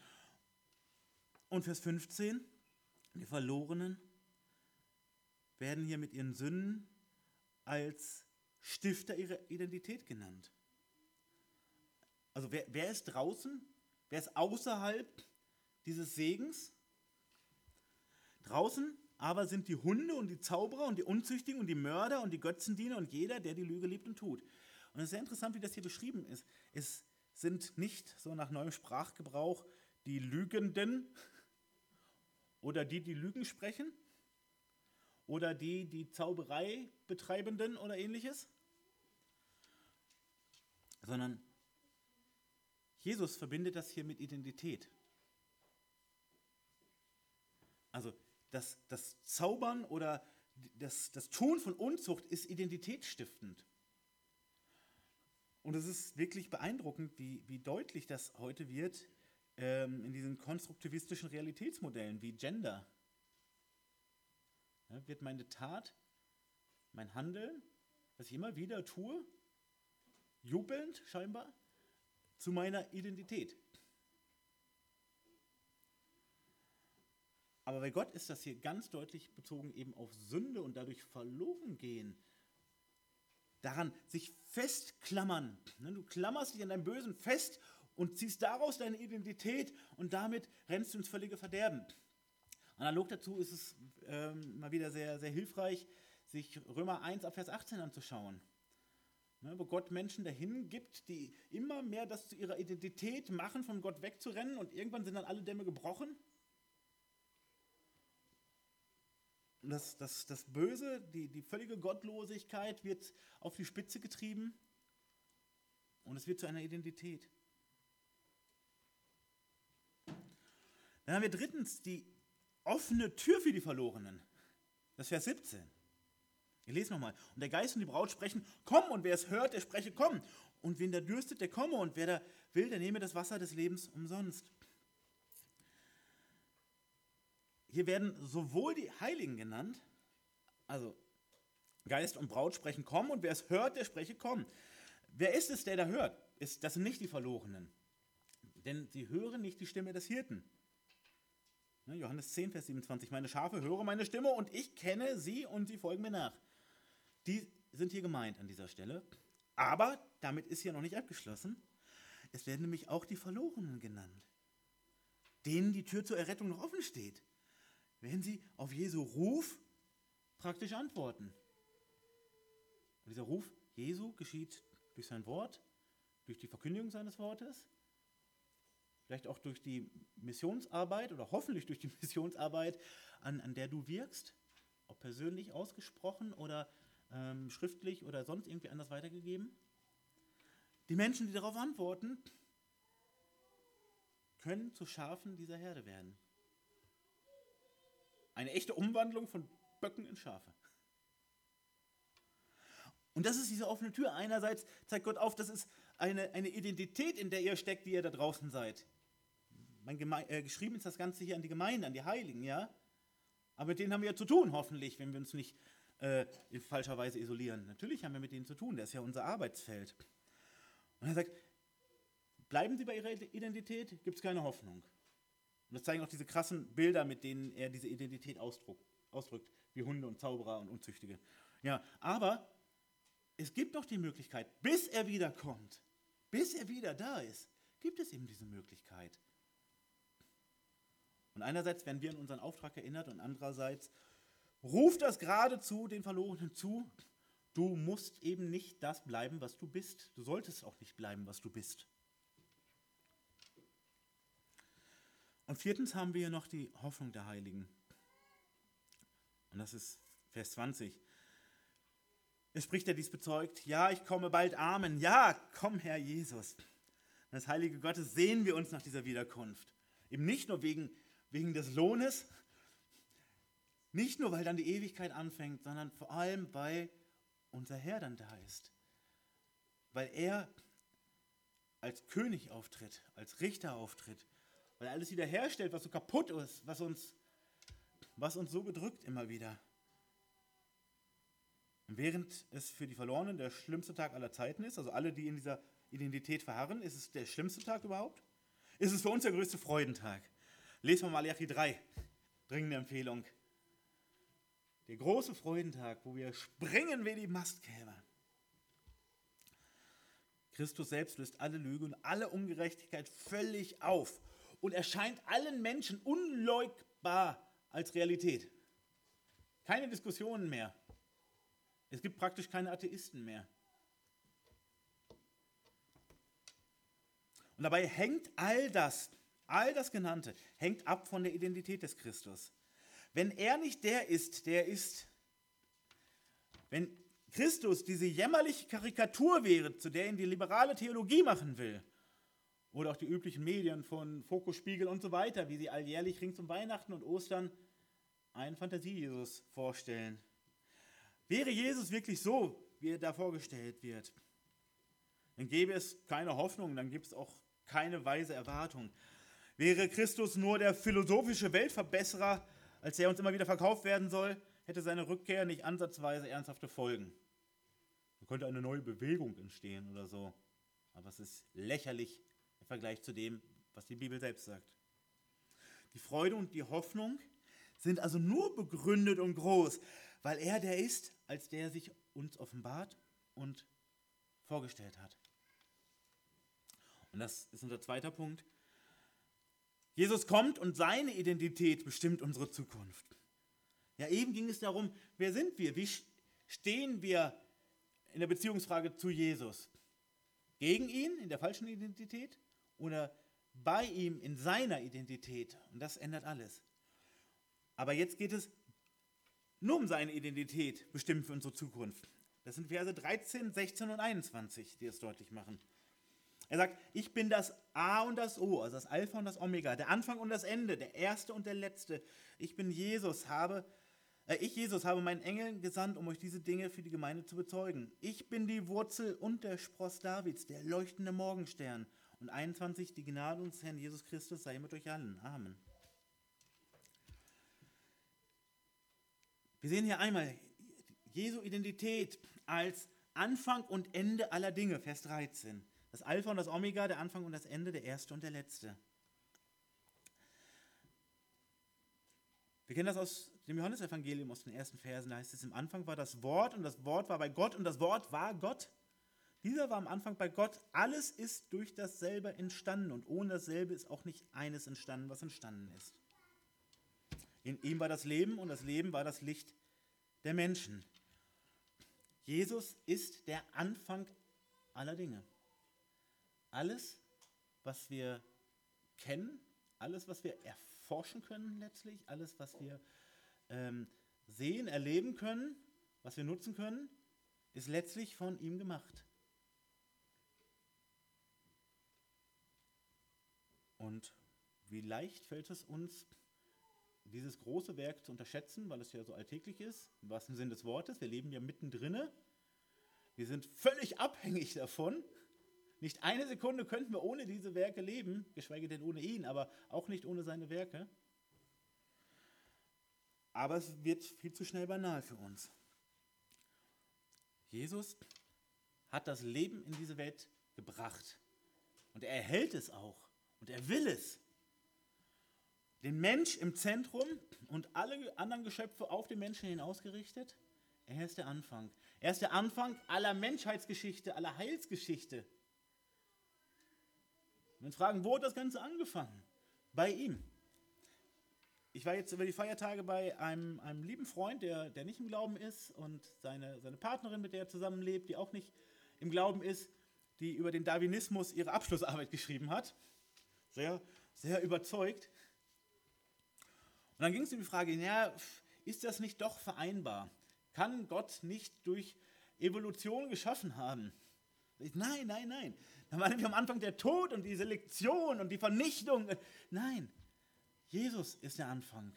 Und Vers 15, die Verlorenen werden hier mit ihren Sünden als Stifter ihrer Identität genannt. Also wer, wer ist draußen? Wer ist außerhalb dieses Segens? Draußen aber sind die Hunde und die Zauberer und die Unzüchtigen und die Mörder und die Götzendiener und jeder, der die Lüge liebt und tut. Und es ist sehr interessant, wie das hier beschrieben ist. Es sind nicht so nach neuem Sprachgebrauch die Lügenden oder die, die Lügen sprechen oder die, die Zauberei betreibenden oder ähnliches, sondern Jesus verbindet das hier mit Identität. Also das, das Zaubern oder das, das Tun von Unzucht ist identitätsstiftend. Und es ist wirklich beeindruckend, wie, wie deutlich das heute wird ähm, in diesen konstruktivistischen Realitätsmodellen wie Gender. Ja, wird meine Tat, mein Handeln, was ich immer wieder tue, jubelnd scheinbar, zu meiner Identität. Aber bei Gott ist das hier ganz deutlich bezogen eben auf Sünde und dadurch verloren gehen. Daran sich festklammern. Ne, du klammerst dich an deinem Bösen fest und ziehst daraus deine Identität und damit rennst du ins völlige Verderben. Analog dazu ist es ähm, mal wieder sehr, sehr hilfreich, sich Römer 1 ab Vers 18 anzuschauen. Ne, wo Gott Menschen dahin gibt, die immer mehr das zu ihrer Identität machen, von Gott wegzurennen und irgendwann sind dann alle Dämme gebrochen das, das, das Böse, die, die völlige Gottlosigkeit wird auf die Spitze getrieben und es wird zu einer Identität. Dann haben wir drittens die offene Tür für die Verlorenen. Das ist Vers 17. Wir lesen nochmal. Und der Geist und die Braut sprechen, komm, und wer es hört, der spreche, komm. Und wen da dürstet, der komme, und wer da will, der nehme das Wasser des Lebens umsonst. Hier werden sowohl die Heiligen genannt, also Geist und Braut sprechen komm und wer es hört, der spreche komm. Wer ist es, der da hört? Das sind nicht die Verlorenen. Denn sie hören nicht die Stimme des Hirten. Ne, Johannes 10, Vers 27. Meine Schafe hören meine Stimme und ich kenne sie und sie folgen mir nach. Die sind hier gemeint an dieser Stelle. Aber damit ist hier noch nicht abgeschlossen. Es werden nämlich auch die Verlorenen genannt, denen die Tür zur Errettung noch offen steht wenn sie auf Jesu Ruf praktisch antworten. Und dieser Ruf Jesu geschieht durch sein Wort, durch die Verkündigung seines Wortes, vielleicht auch durch die Missionsarbeit oder hoffentlich durch die Missionsarbeit, an, an der du wirkst, ob persönlich ausgesprochen oder ähm, schriftlich oder sonst irgendwie anders weitergegeben. Die Menschen, die darauf antworten, können zu Schafen dieser Herde werden. Eine echte Umwandlung von Böcken in Schafe. Und das ist diese offene Tür. Einerseits zeigt Gott auf, das ist eine, eine Identität, in der ihr steckt, die ihr da draußen seid. Äh, geschrieben ist das Ganze hier an die Gemeinde, an die Heiligen, ja? Aber mit denen haben wir ja zu tun, hoffentlich, wenn wir uns nicht äh, in falscher Weise isolieren. Natürlich haben wir mit denen zu tun, das ist ja unser Arbeitsfeld. Und er sagt, bleiben Sie bei Ihrer Identität, gibt es keine Hoffnung. Und das zeigen auch diese krassen Bilder, mit denen er diese Identität ausdruckt, ausdrückt, wie Hunde und Zauberer und Unzüchtige. Ja, aber es gibt noch die Möglichkeit, bis er wiederkommt, bis er wieder da ist, gibt es eben diese Möglichkeit. Und einerseits werden wir an unseren Auftrag erinnert und andererseits ruft das geradezu den Verlorenen zu, du musst eben nicht das bleiben, was du bist. Du solltest auch nicht bleiben, was du bist. Und viertens haben wir noch die Hoffnung der Heiligen. Und das ist Vers 20. Es spricht er dies bezeugt, ja, ich komme bald, Amen. Ja, komm, Herr Jesus. Das Heilige Gottes sehen wir uns nach dieser Wiederkunft. Eben nicht nur wegen, wegen des Lohnes, nicht nur, weil dann die Ewigkeit anfängt, sondern vor allem, weil unser Herr dann da ist. Weil er als König auftritt, als Richter auftritt weil er alles wiederherstellt, was so kaputt ist, was uns, was uns so bedrückt immer wieder. Während es für die Verlorenen der schlimmste Tag aller Zeiten ist, also alle, die in dieser Identität verharren, ist es der schlimmste Tag überhaupt? Ist es für uns der größte Freudentag? Lesen wir mal Malachi 3, dringende Empfehlung. Der große Freudentag, wo wir springen wie die Mastkäfer. Christus selbst löst alle Lüge und alle Ungerechtigkeit völlig auf und erscheint allen Menschen unleugbar als Realität. Keine Diskussionen mehr. Es gibt praktisch keine Atheisten mehr. Und dabei hängt all das, all das Genannte, hängt ab von der Identität des Christus. Wenn er nicht der ist, der ist, wenn Christus diese jämmerliche Karikatur wäre, zu der ihn die liberale Theologie machen will, Oder auch die üblichen Medien von Fokus, Spiegel und so weiter, wie sie alljährlich rings um Weihnachten und Ostern einen Fantasie-Jesus vorstellen. Wäre Jesus wirklich so, wie er da vorgestellt wird, dann gäbe es keine Hoffnung, dann gibt es auch keine weise Erwartung. Wäre Christus nur der philosophische Weltverbesserer, als er uns immer wieder verkauft werden soll, hätte seine Rückkehr nicht ansatzweise ernsthafte Folgen. Da könnte eine neue Bewegung entstehen oder so. Aber es ist lächerlich im Vergleich zu dem, was die Bibel selbst sagt. Die Freude und die Hoffnung sind also nur begründet und groß, weil er der ist, als der sich uns offenbart und vorgestellt hat. Und das ist unser zweiter Punkt. Jesus kommt und seine Identität bestimmt unsere Zukunft. Ja, eben ging es darum, wer sind wir? Wie stehen wir in der Beziehungsfrage zu Jesus? Gegen ihn in der falschen Identität oder bei ihm in seiner Identität? Und das ändert alles. Aber jetzt geht es nur um seine Identität, bestimmt für unsere Zukunft. Das sind Verse 13, 16 und 21, die es deutlich machen. Er sagt, ich bin das A und das O, also das Alpha und das Omega, der Anfang und das Ende, der Erste und der Letzte. Ich bin Jesus, habe, äh, ich Jesus habe meinen Engeln gesandt, um euch diese Dinge für die Gemeinde zu bezeugen. Ich bin die Wurzel und der Spross Davids, der leuchtende Morgenstern. Und 21, die Gnade unseres Herrn Jesus Christus sei mit euch allen. Amen. Wir sehen hier einmal Jesu Identität als Anfang und Ende aller Dinge, Vers 13. Das Alpha und das Omega, der Anfang und das Ende, der Erste und der Letzte. Wir kennen das aus dem Johannesevangelium, aus den ersten Versen. Da heißt es, im Anfang war das Wort und das Wort war bei Gott und das Wort war Gott. Dieser war am Anfang bei Gott. Alles ist durch dasselbe entstanden und ohne dasselbe ist auch nicht eines entstanden, was entstanden ist. In ihm war das Leben und das Leben war das Licht der Menschen. Jesus ist der Anfang aller Dinge. Alles, was wir kennen, alles, was wir erforschen können letztlich, alles, was wir ähm, sehen, erleben können, was wir nutzen können, ist letztlich von ihm gemacht. Und wie leicht fällt es uns, dieses große Werk zu unterschätzen, weil es ja so alltäglich ist, im wahrsten Sinne des Wortes. Wir leben ja mittendrin. Wir sind völlig abhängig davon. Nicht eine Sekunde könnten wir ohne diese Werke leben, geschweige denn ohne ihn, aber auch nicht ohne seine Werke. Aber es wird viel zu schnell banal für uns. Jesus hat das Leben in diese Welt gebracht. Und er erhält es auch. Und er will es. Den Mensch im Zentrum und alle anderen Geschöpfe auf den Menschen hin ausgerichtet. Er ist der Anfang. Er ist der Anfang aller Menschheitsgeschichte, aller Heilsgeschichte. Und wir fragen, wo hat das Ganze angefangen? Bei ihm. Ich war jetzt über die Feiertage bei einem, einem lieben Freund, der, der nicht im Glauben ist, und seine, seine Partnerin, mit der er zusammenlebt, die auch nicht im Glauben ist, die über den Darwinismus ihre Abschlussarbeit geschrieben hat. Sehr, sehr überzeugt. Und dann ging es um die Frage, ja, ist das nicht doch vereinbar? Kann Gott nicht durch Evolution geschaffen haben? Nein, nein, nein. Da war nämlich am Anfang der Tod und die Selektion und die Vernichtung. Nein, Jesus ist der Anfang.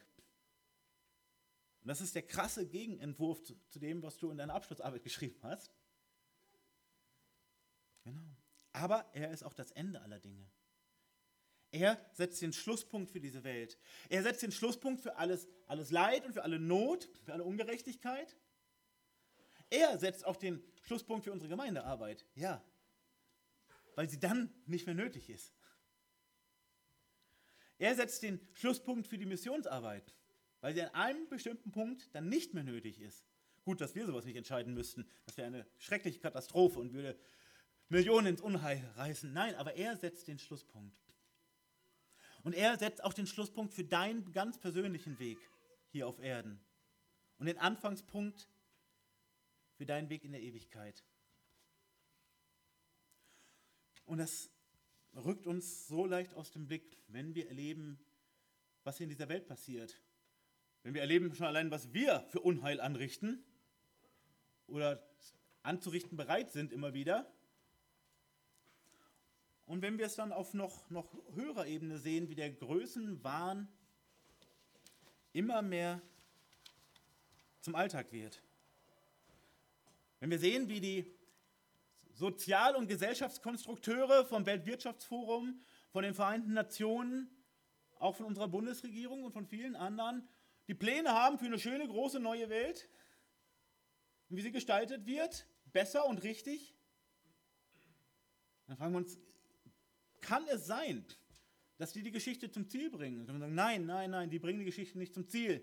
Und das ist der krasse Gegenentwurf zu, zu dem, was du in deiner Abschlussarbeit geschrieben hast. Genau. Aber er ist auch das Ende aller Dinge. Er setzt den Schlusspunkt für diese Welt. Er setzt den Schlusspunkt für alles, alles Leid und für alle Not, für alle Ungerechtigkeit. Er setzt auch den Schlusspunkt für unsere Gemeindearbeit. Ja. Weil sie dann nicht mehr nötig ist. Er setzt den Schlusspunkt für die Missionsarbeit, weil sie an einem bestimmten Punkt dann nicht mehr nötig ist. Gut, dass wir sowas nicht entscheiden müssten. Das wäre eine schreckliche Katastrophe und würde Millionen ins Unheil reißen. Nein, aber er setzt den Schlusspunkt. Und er setzt auch den Schlusspunkt für deinen ganz persönlichen Weg hier auf Erden. Und den Anfangspunkt für deinen Weg in der Ewigkeit. Und das rückt uns so leicht aus dem Blick, wenn wir erleben, was hier in dieser Welt passiert. Wenn wir erleben schon allein, was wir für Unheil anrichten oder anzurichten bereit sind immer wieder. Und wenn wir es dann auf noch, noch höherer Ebene sehen, wie der Größenwahn immer mehr zum Alltag wird. Wenn wir sehen, wie die Sozial- und Gesellschaftskonstrukteure vom Weltwirtschaftsforum, von den Vereinten Nationen, auch von unserer Bundesregierung und von vielen anderen, die Pläne haben für eine schöne, große neue Welt, und wie sie gestaltet wird, besser und richtig, dann fragen wir uns, kann es sein, dass die die Geschichte zum Ziel bringen? Und wir sagen, nein, nein, nein, die bringen die Geschichte nicht zum Ziel.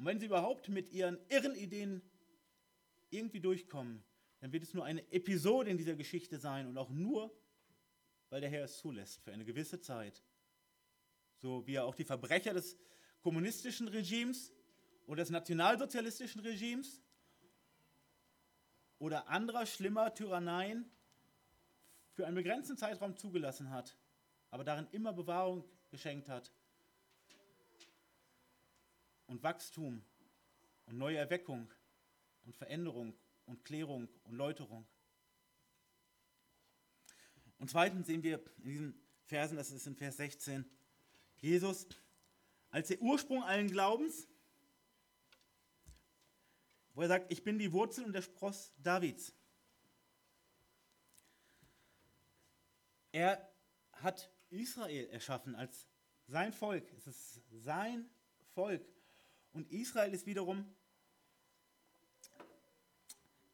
Und wenn sie überhaupt mit ihren irren Ideen irgendwie durchkommen, dann wird es nur eine Episode in dieser Geschichte sein und auch nur, weil der Herr es zulässt für eine gewisse Zeit. So wie er auch die Verbrecher des kommunistischen Regimes oder des nationalsozialistischen Regimes oder anderer schlimmer Tyranneien für einen begrenzten Zeitraum zugelassen hat, aber darin immer Bewahrung geschenkt hat und Wachstum und neue Erweckung und Veränderung und Klärung und Läuterung. Und zweitens sehen wir in diesen Versen, das ist in Vers 16, Jesus als der Ursprung allen Glaubens, wo er sagt, ich bin die Wurzel und der Spross Davids. Er hat Israel erschaffen als sein Volk. Es ist sein Volk. Und Israel ist wiederum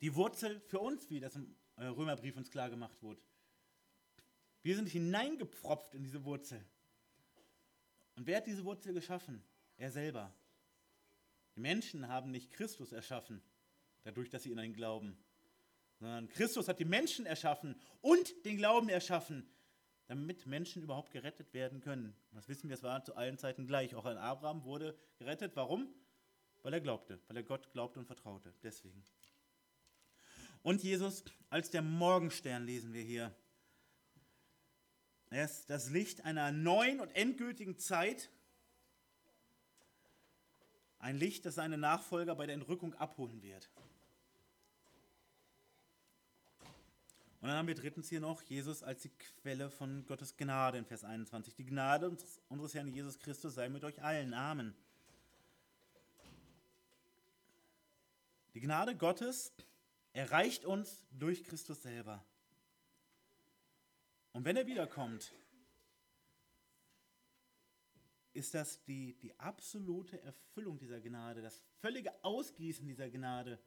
die Wurzel für uns, wie das im äh, Römerbrief uns klar gemacht wurde. Wir sind hineingepfropft in diese Wurzel. Und wer hat diese Wurzel geschaffen? Er selber. Die Menschen haben nicht Christus erschaffen, dadurch, dass sie in ihn glauben, sondern Christus hat die Menschen erschaffen und den Glauben erschaffen, damit Menschen überhaupt gerettet werden können. Das wissen wir, es war zu allen Zeiten gleich. Auch ein Abraham wurde gerettet. Warum? Weil er glaubte, weil er Gott glaubte und vertraute. Deswegen. Und Jesus als der Morgenstern lesen wir hier. Er ist das Licht einer neuen und endgültigen Zeit. Ein Licht, das seine Nachfolger bei der Entrückung abholen wird. Und dann haben wir drittens hier noch Jesus als die Quelle von Gottes Gnade in Vers 21. Die Gnade unseres Herrn Jesus Christus sei mit euch allen. Amen. Die Gnade Gottes erreicht uns durch Christus selber. Und wenn er wiederkommt, ist das die, die absolute Erfüllung dieser Gnade, das völlige Ausgießen dieser Gnade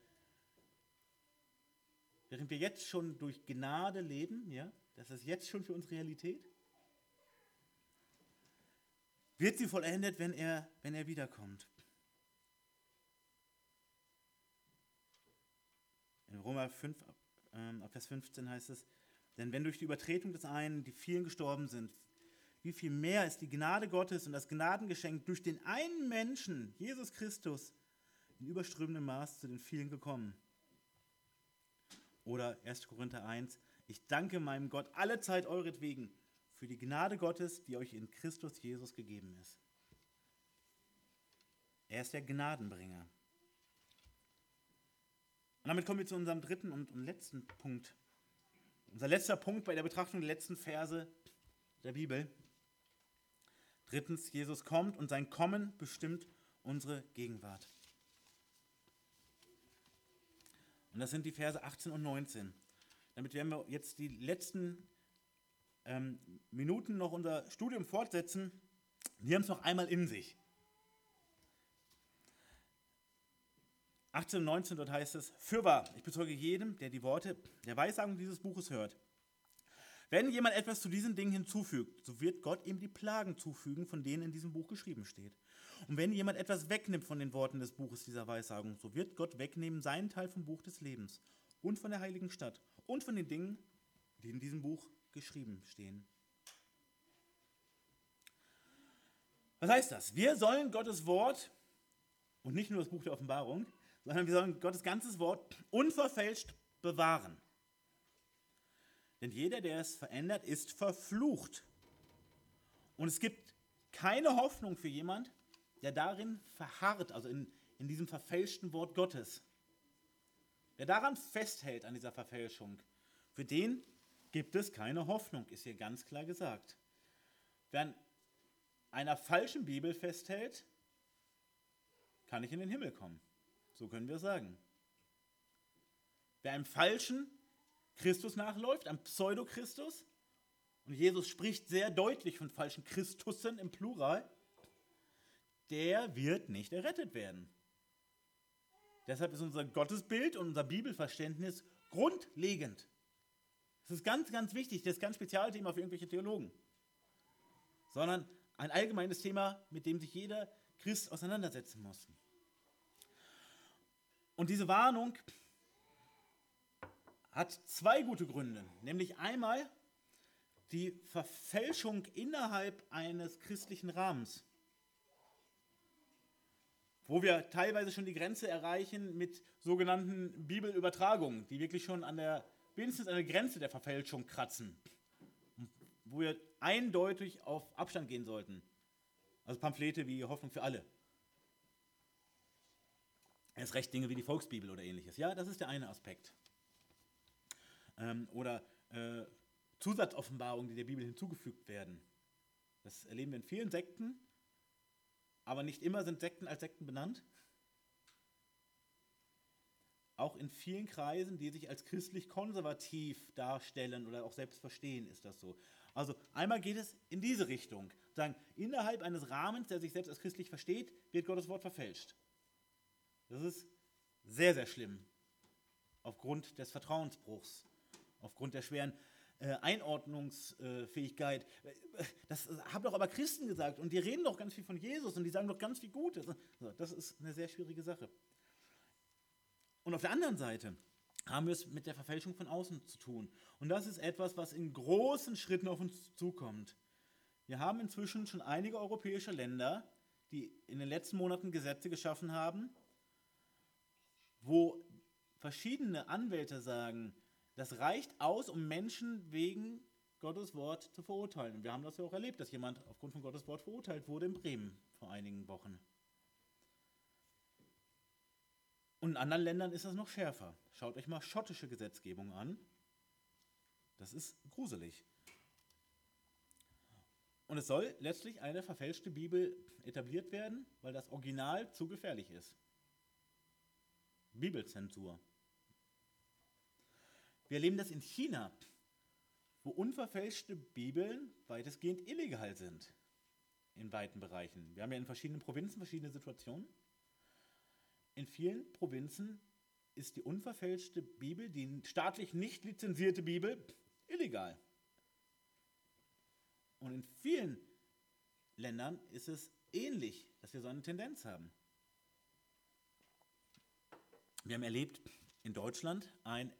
Während wir jetzt schon durch Gnade leben, ja, das ist jetzt schon für uns Realität, wird sie vollendet, wenn er, wenn er wiederkommt. In Römer 5, äh, Vers 15 heißt es, denn wenn durch die Übertretung des einen die vielen gestorben sind, wie viel mehr ist die Gnade Gottes und das Gnadengeschenk durch den einen Menschen, Jesus Christus, in überströmendem Maß zu den vielen gekommen. Oder 1. Korinther 1, ich danke meinem Gott alle Zeit euretwegen für die Gnade Gottes, die euch in Christus Jesus gegeben ist. Er ist der Gnadenbringer. Und damit kommen wir zu unserem dritten und letzten Punkt. Unser letzter Punkt bei der Betrachtung der letzten Verse der Bibel. Drittens, Jesus kommt und sein Kommen bestimmt unsere Gegenwart. Und das sind die Verse 18 und 19. Damit werden wir jetzt die letzten ähm, Minuten noch unser Studium fortsetzen. Die haben es noch einmal in sich. 18 und 19, dort heißt es, Fürwahr, ich bezeuge jedem, der die Worte der Weissagung dieses Buches hört. Wenn jemand etwas zu diesen Dingen hinzufügt, so wird Gott ihm die Plagen zufügen, von denen in diesem Buch geschrieben steht. Und wenn jemand etwas wegnimmt von den Worten des Buches dieser Weissagung, so wird Gott wegnehmen seinen Teil vom Buch des Lebens und von der heiligen Stadt und von den Dingen, die in diesem Buch geschrieben stehen. Was heißt das? Wir sollen Gottes Wort und nicht nur das Buch der Offenbarung, sondern wir sollen Gottes ganzes Wort unverfälscht bewahren. Denn jeder, der es verändert, ist verflucht. Und es gibt keine Hoffnung für jemand, der darin verharrt, also in, in diesem verfälschten Wort Gottes, wer daran festhält, an dieser Verfälschung, für den gibt es keine Hoffnung, ist hier ganz klar gesagt. Wer an einer falschen Bibel festhält, kann nicht in den Himmel kommen. So können wir sagen. Wer einem falschen Christus nachläuft, einem Pseudo-Christus, und Jesus spricht sehr deutlich von falschen Christussen im Plural, der wird nicht errettet werden. Deshalb ist unser Gottesbild und unser Bibelverständnis grundlegend. Das ist ganz, ganz wichtig. Das ist kein Spezialthema für irgendwelche Theologen, sondern ein allgemeines Thema, mit dem sich jeder Christ auseinandersetzen muss. Und diese Warnung hat zwei gute Gründe, nämlich einmal die Verfälschung innerhalb eines christlichen Rahmens, wo wir teilweise schon die Grenze erreichen mit sogenannten Bibelübertragungen, die wirklich schon an der wenigstens an der Grenze der Verfälschung kratzen, wo wir eindeutig auf Abstand gehen sollten. Also Pamphlete wie Hoffnung für alle. Erst recht Dinge wie die Volksbibel oder ähnliches. Ja, das ist der eine Aspekt. Ähm, oder äh, Zusatzoffenbarungen, die der Bibel hinzugefügt werden. Das erleben wir in vielen Sekten, aber nicht immer sind Sekten als Sekten benannt. Auch in vielen Kreisen, die sich als christlich konservativ darstellen oder auch selbst verstehen, ist das so. Also einmal geht es in diese Richtung. Sagen, innerhalb eines Rahmens, der sich selbst als christlich versteht, wird Gottes Wort verfälscht. Das ist sehr, sehr schlimm. Aufgrund des Vertrauensbruchs, aufgrund der schweren äh, Einordnungsfähigkeit. Das haben doch aber Christen gesagt und die reden doch ganz viel von Jesus und die sagen doch ganz viel Gutes. Das ist eine sehr schwierige Sache. Und auf der anderen Seite haben wir es mit der Verfälschung von außen zu tun. Und das ist etwas, was in großen Schritten auf uns zukommt. Wir haben inzwischen schon einige europäische Länder, die in den letzten Monaten Gesetze geschaffen haben, wo verschiedene Anwälte sagen, das reicht aus, um Menschen wegen Gottes Wort zu verurteilen. wir haben das ja auch erlebt, dass jemand aufgrund von Gottes Wort verurteilt wurde in Bremen vor einigen Wochen. Und in anderen Ländern ist das noch schärfer. Schaut euch mal schottische Gesetzgebung an. Das ist gruselig. Und es soll letztlich eine verfälschte Bibel etabliert werden, weil das Original zu gefährlich ist. Bibelzensur. Wir erleben das in China, wo unverfälschte Bibeln weitestgehend illegal sind in weiten Bereichen. Wir haben ja in verschiedenen Provinzen verschiedene Situationen. In vielen Provinzen ist die unverfälschte Bibel, die staatlich nicht lizenzierte Bibel, illegal. Und in vielen Ländern ist es ähnlich, dass wir so eine Tendenz haben. Wir haben erlebt in Deutschland ein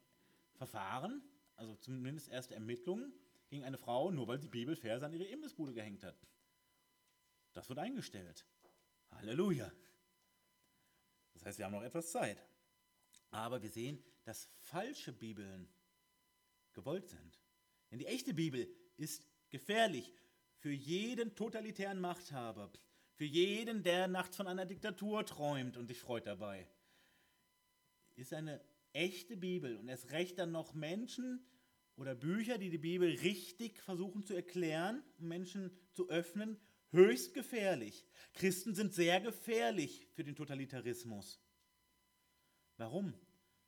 Verfahren, also zumindest erste Ermittlungen gegen eine Frau, nur weil sie Bibelverse an ihre Imbissbude gehängt hat. Das wird eingestellt. Halleluja. Das heißt, wir haben noch etwas Zeit. Aber wir sehen, dass falsche Bibeln gewollt sind. Denn die echte Bibel ist gefährlich für jeden totalitären Machthaber, für jeden, der nachts von einer Diktatur träumt und sich freut dabei. Ist eine echte Bibel und erst recht dann noch Menschen oder Bücher, die die Bibel richtig versuchen zu erklären, um Menschen zu öffnen, höchst gefährlich. Christen sind sehr gefährlich für den Totalitarismus. Warum?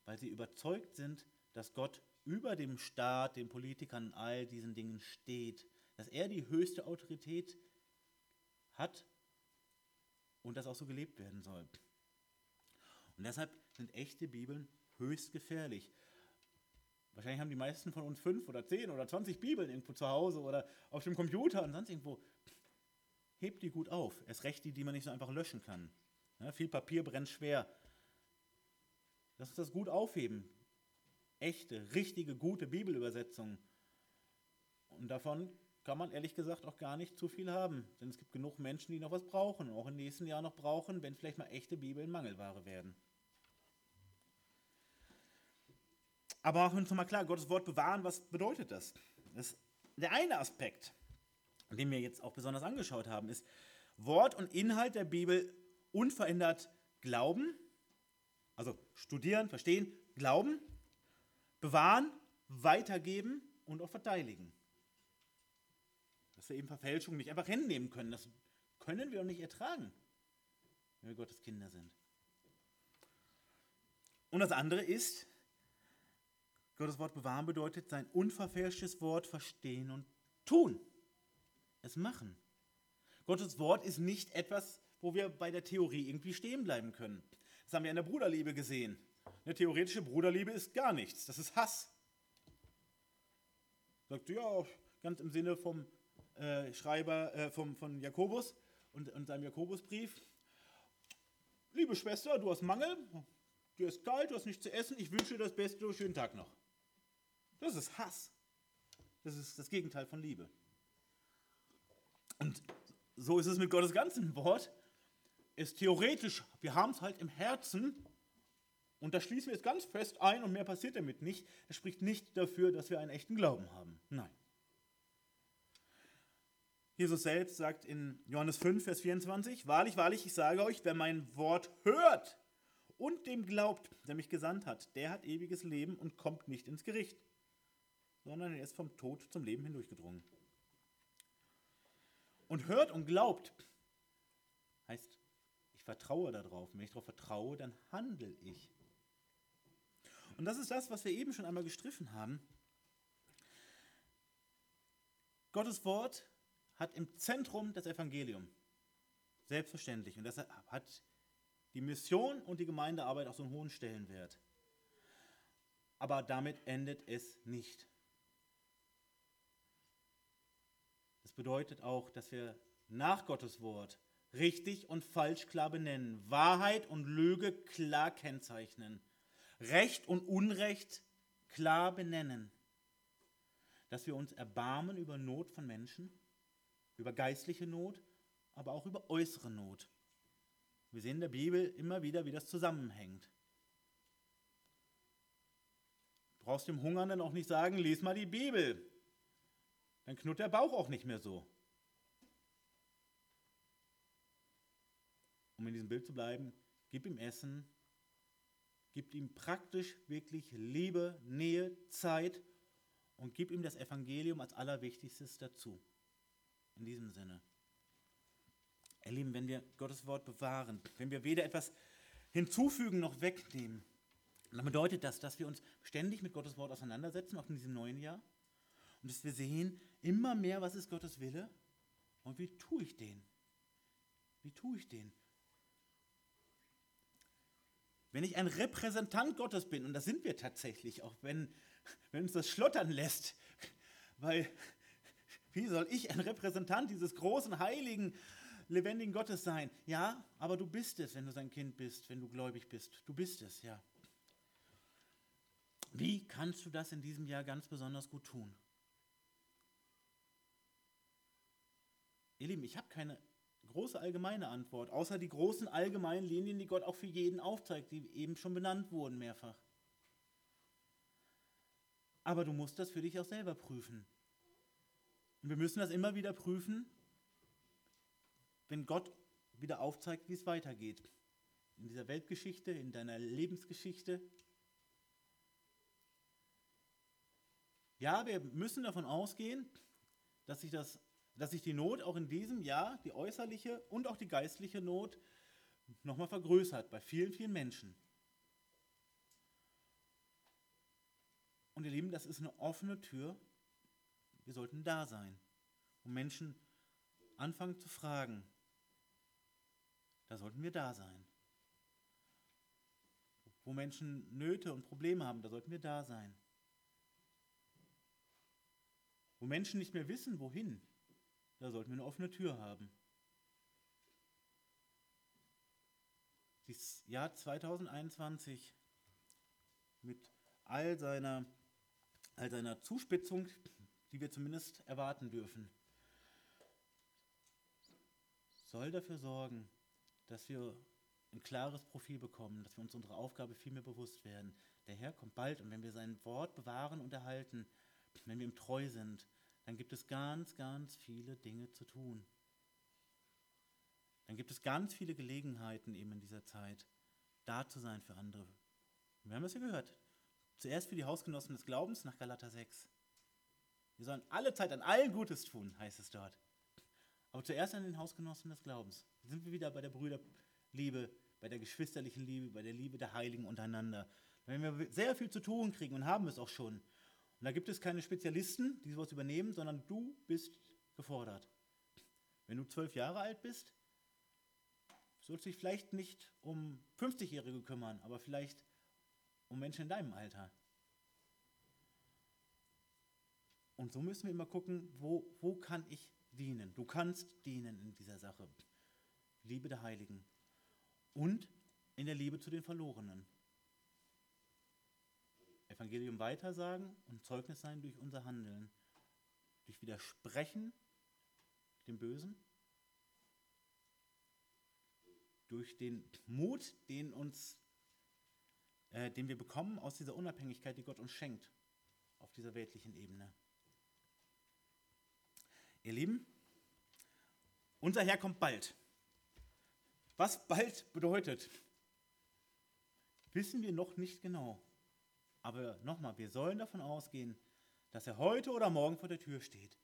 Weil sie überzeugt sind, dass Gott über dem Staat, den Politikern, all diesen Dingen steht, dass er die höchste Autorität hat und das auch so gelebt werden soll. Und deshalb sind echte Bibeln höchst gefährlich. Wahrscheinlich haben die meisten von uns fünf oder zehn oder zwanzig Bibeln irgendwo zu Hause oder auf dem Computer und sonst irgendwo hebt die gut auf. Erst recht die, die man nicht so einfach löschen kann. Ja, viel Papier brennt schwer. Lass uns das gut aufheben. Echte, richtige, gute Bibelübersetzungen. Und davon kann man ehrlich gesagt auch gar nicht zu viel haben. Denn es gibt genug Menschen, die noch was brauchen, auch im nächsten Jahr noch brauchen, wenn vielleicht mal echte Bibeln Mangelware werden. Aber machen wir uns nochmal klar, Gottes Wort bewahren, was bedeutet das? das ist der eine Aspekt den wir jetzt auch besonders angeschaut haben, ist Wort und Inhalt der Bibel unverändert glauben, also studieren, verstehen, glauben, bewahren, weitergeben und auch verteidigen. Dass wir eben Verfälschungen nicht einfach hinnehmen können. Das können wir auch nicht ertragen, wenn wir Gottes Kinder sind. Und das andere ist, Gottes Wort bewahren bedeutet sein unverfälschtes Wort verstehen und tun. Es machen. Gottes Wort ist nicht etwas, wo wir bei der Theorie irgendwie stehen bleiben können. Das haben wir in der Bruderliebe gesehen. Eine theoretische Bruderliebe ist gar nichts, das ist Hass. Sagt ja, ganz im Sinne vom äh, Schreiber äh, vom, von Jakobus und, und seinem Jakobusbrief. Liebe Schwester, du hast Mangel, dir ist kalt, du hast nichts zu essen, ich wünsche dir das Beste, schönen Tag noch. Das ist Hass. Das ist das Gegenteil von Liebe. Und so ist es mit Gottes ganzen Wort. Ist theoretisch, wir haben es halt im Herzen und da schließen wir es ganz fest ein und mehr passiert damit nicht. Das spricht nicht dafür, dass wir einen echten Glauben haben. Nein. Jesus selbst sagt in Johannes 5, Vers 24, Wahrlich, wahrlich, ich sage euch, wer mein Wort hört und dem glaubt, der mich gesandt hat, der hat ewiges Leben und kommt nicht ins Gericht, sondern er ist vom Tod zum Leben hindurchgedrungen. Und hört und glaubt heißt, ich vertraue darauf. Wenn ich darauf vertraue, dann handle ich. Und das ist das, was wir eben schon einmal gestriffen haben. Gottes Wort hat im Zentrum das Evangelium. Selbstverständlich. Und deshalb hat die Mission und die Gemeindearbeit auch so einen hohen Stellenwert. Aber damit endet es nicht. Das bedeutet auch, dass wir nach Gottes Wort richtig und falsch klar benennen, Wahrheit und Lüge klar kennzeichnen, Recht und Unrecht klar benennen, dass wir uns erbarmen über Not von Menschen, über geistliche Not, aber auch über äußere Not. Wir sehen in der Bibel immer wieder, wie das zusammenhängt. Du brauchst dem Hungernden auch nicht sagen, lies mal die Bibel. Dann knurrt der Bauch auch nicht mehr so. Um in diesem Bild zu bleiben, gib ihm Essen, gib ihm praktisch wirklich Liebe, Nähe, Zeit und gib ihm das Evangelium als Allerwichtigstes dazu. In diesem Sinne. Ihr Lieben, wenn wir Gottes Wort bewahren, wenn wir weder etwas hinzufügen noch wegnehmen, dann bedeutet das, dass wir uns ständig mit Gottes Wort auseinandersetzen, auch in diesem neuen Jahr. Und dass wir sehen immer mehr, was ist Gottes Wille und wie tue ich den? Wie tue ich den? Wenn ich ein Repräsentant Gottes bin, und das sind wir tatsächlich, auch wenn, wenn uns das schlottern lässt, weil wie soll ich ein Repräsentant dieses großen, heiligen, lebendigen Gottes sein? Ja, aber du bist es, wenn du sein Kind bist, wenn du gläubig bist. Du bist es, ja. Wie kannst du das in diesem Jahr ganz besonders gut tun? Ihr Lieben, ich habe keine große allgemeine Antwort, außer die großen allgemeinen Linien, die Gott auch für jeden aufzeigt, die eben schon benannt wurden mehrfach. Aber du musst das für dich auch selber prüfen. Und wir müssen das immer wieder prüfen, wenn Gott wieder aufzeigt, wie es weitergeht. In dieser Weltgeschichte, in deiner Lebensgeschichte. Ja, wir müssen davon ausgehen, dass sich, das, dass sich die Not auch in diesem Jahr, die äußerliche und auch die geistliche Not, nochmal vergrößert bei vielen, vielen Menschen. Und ihr Lieben, das ist eine offene Tür wir sollten da sein, wo Menschen anfangen zu fragen. Da sollten wir da sein. Wo Menschen Nöte und Probleme haben, da sollten wir da sein. Wo Menschen nicht mehr wissen, wohin, da sollten wir eine offene Tür haben. Das Jahr 2021 mit all seiner, all seiner Zuspitzung, die wir zumindest erwarten dürfen, soll dafür sorgen, dass wir ein klares Profil bekommen, dass wir uns unserer Aufgabe viel mehr bewusst werden. Der Herr kommt bald und wenn wir sein Wort bewahren und erhalten, wenn wir ihm treu sind, dann gibt es ganz, ganz viele Dinge zu tun. Dann gibt es ganz viele Gelegenheiten eben in dieser Zeit, da zu sein für andere. wir haben es ja gehört. Zuerst für die Hausgenossen des Glaubens nach Galater 6 Wir sollen alle Zeit an allen Gutes tun, heißt es dort. Aber zuerst an den Hausgenossen des Glaubens. Da sind wir wieder bei der Brüderliebe, bei der geschwisterlichen Liebe, bei der Liebe der Heiligen untereinander. Wenn wir sehr viel zu tun kriegen und haben es auch schon. Und da gibt es keine Spezialisten, die sowas übernehmen, sondern du bist gefordert. Wenn du zwölf Jahre alt bist, sollst du dich vielleicht nicht um 50-Jährige kümmern, aber vielleicht um Menschen in deinem Alter. Und so müssen wir immer gucken, wo, wo kann ich dienen? Du kannst dienen in dieser Sache. Liebe der Heiligen. Und in der Liebe zu den Verlorenen. Evangelium weitersagen und Zeugnis sein durch unser Handeln. Durch Widersprechen dem Bösen. Durch den Mut, den, uns, äh, den wir bekommen aus dieser Unabhängigkeit, die Gott uns schenkt auf dieser weltlichen Ebene. Ihr Lieben, unser Herr kommt bald. Was bald bedeutet, wissen wir noch nicht genau. Aber nochmal, wir sollen davon ausgehen, dass er heute oder morgen vor der Tür steht.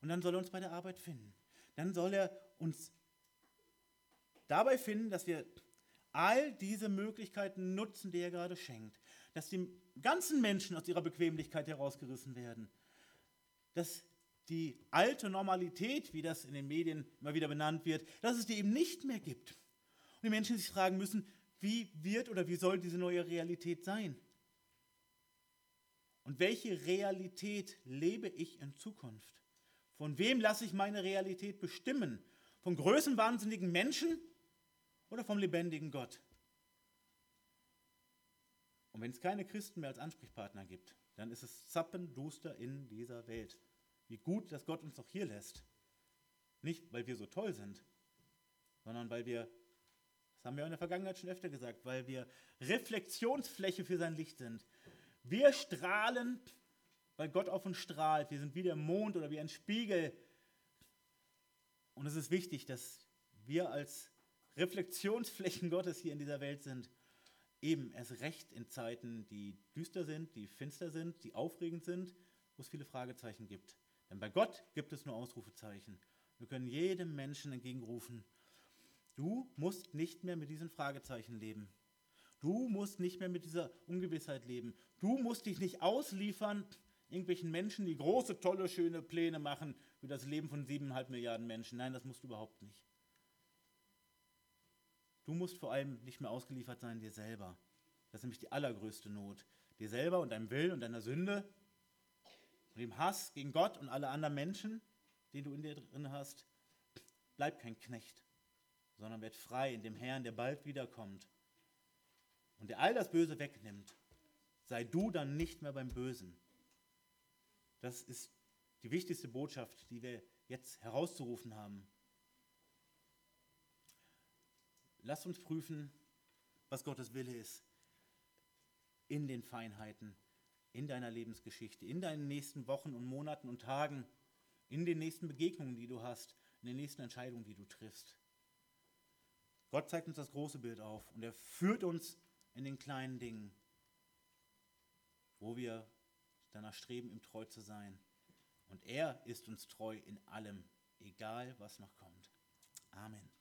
Und dann soll er uns bei der Arbeit finden. Dann soll er uns dabei finden, dass wir all diese Möglichkeiten nutzen, die er gerade schenkt. Dass die ganzen Menschen aus ihrer Bequemlichkeit herausgerissen werden. Dass die alte Normalität, wie das in den Medien immer wieder benannt wird, dass es die eben nicht mehr gibt. Und die Menschen sich fragen müssen, wie wird oder wie soll diese neue Realität sein? Und welche Realität lebe ich in Zukunft? Von wem lasse ich meine Realität bestimmen? Von größenwahnsinnigen Menschen oder vom lebendigen Gott? Und wenn es keine Christen mehr als Ansprechpartner gibt, dann ist es zappenduster in dieser Welt. Wie gut, dass Gott uns doch hier lässt. Nicht, weil wir so toll sind, sondern weil wir, das haben wir in der Vergangenheit schon öfter gesagt, weil wir Reflexionsfläche für sein Licht sind. Wir strahlen, weil Gott auf uns strahlt. Wir sind wie der Mond oder wie ein Spiegel. Und es ist wichtig, dass wir als Reflexionsflächen Gottes hier in dieser Welt sind. Eben erst recht in Zeiten, die düster sind, die finster sind, die aufregend sind, wo es viele Fragezeichen gibt. Denn bei Gott gibt es nur Ausrufezeichen. Wir können jedem Menschen entgegenrufen, du musst nicht mehr mit diesen Fragezeichen leben. Du musst nicht mehr mit dieser Ungewissheit leben. Du musst dich nicht ausliefern irgendwelchen Menschen, die große, tolle, schöne Pläne machen für das Leben von siebeneinhalb Milliarden Menschen. Nein, das musst du überhaupt nicht. Du musst vor allem nicht mehr ausgeliefert sein dir selber. Das ist nämlich die allergrößte Not. Dir selber und deinem Willen und deiner Sünde und dem Hass gegen Gott und alle anderen Menschen, den du in dir drin hast. Bleib kein Knecht, sondern werd frei in dem Herrn, der bald wiederkommt und der all das Böse wegnimmt, sei du dann nicht mehr beim Bösen. Das ist die wichtigste Botschaft, die wir jetzt herauszurufen haben. Lass uns prüfen, was Gottes Wille ist in den Feinheiten, in deiner Lebensgeschichte, in deinen nächsten Wochen und Monaten und Tagen, in den nächsten Begegnungen, die du hast, in den nächsten Entscheidungen, die du triffst. Gott zeigt uns das große Bild auf und er führt uns in den kleinen Dingen, wo wir danach streben, ihm treu zu sein. Und er ist uns treu in allem, egal was noch kommt. Amen.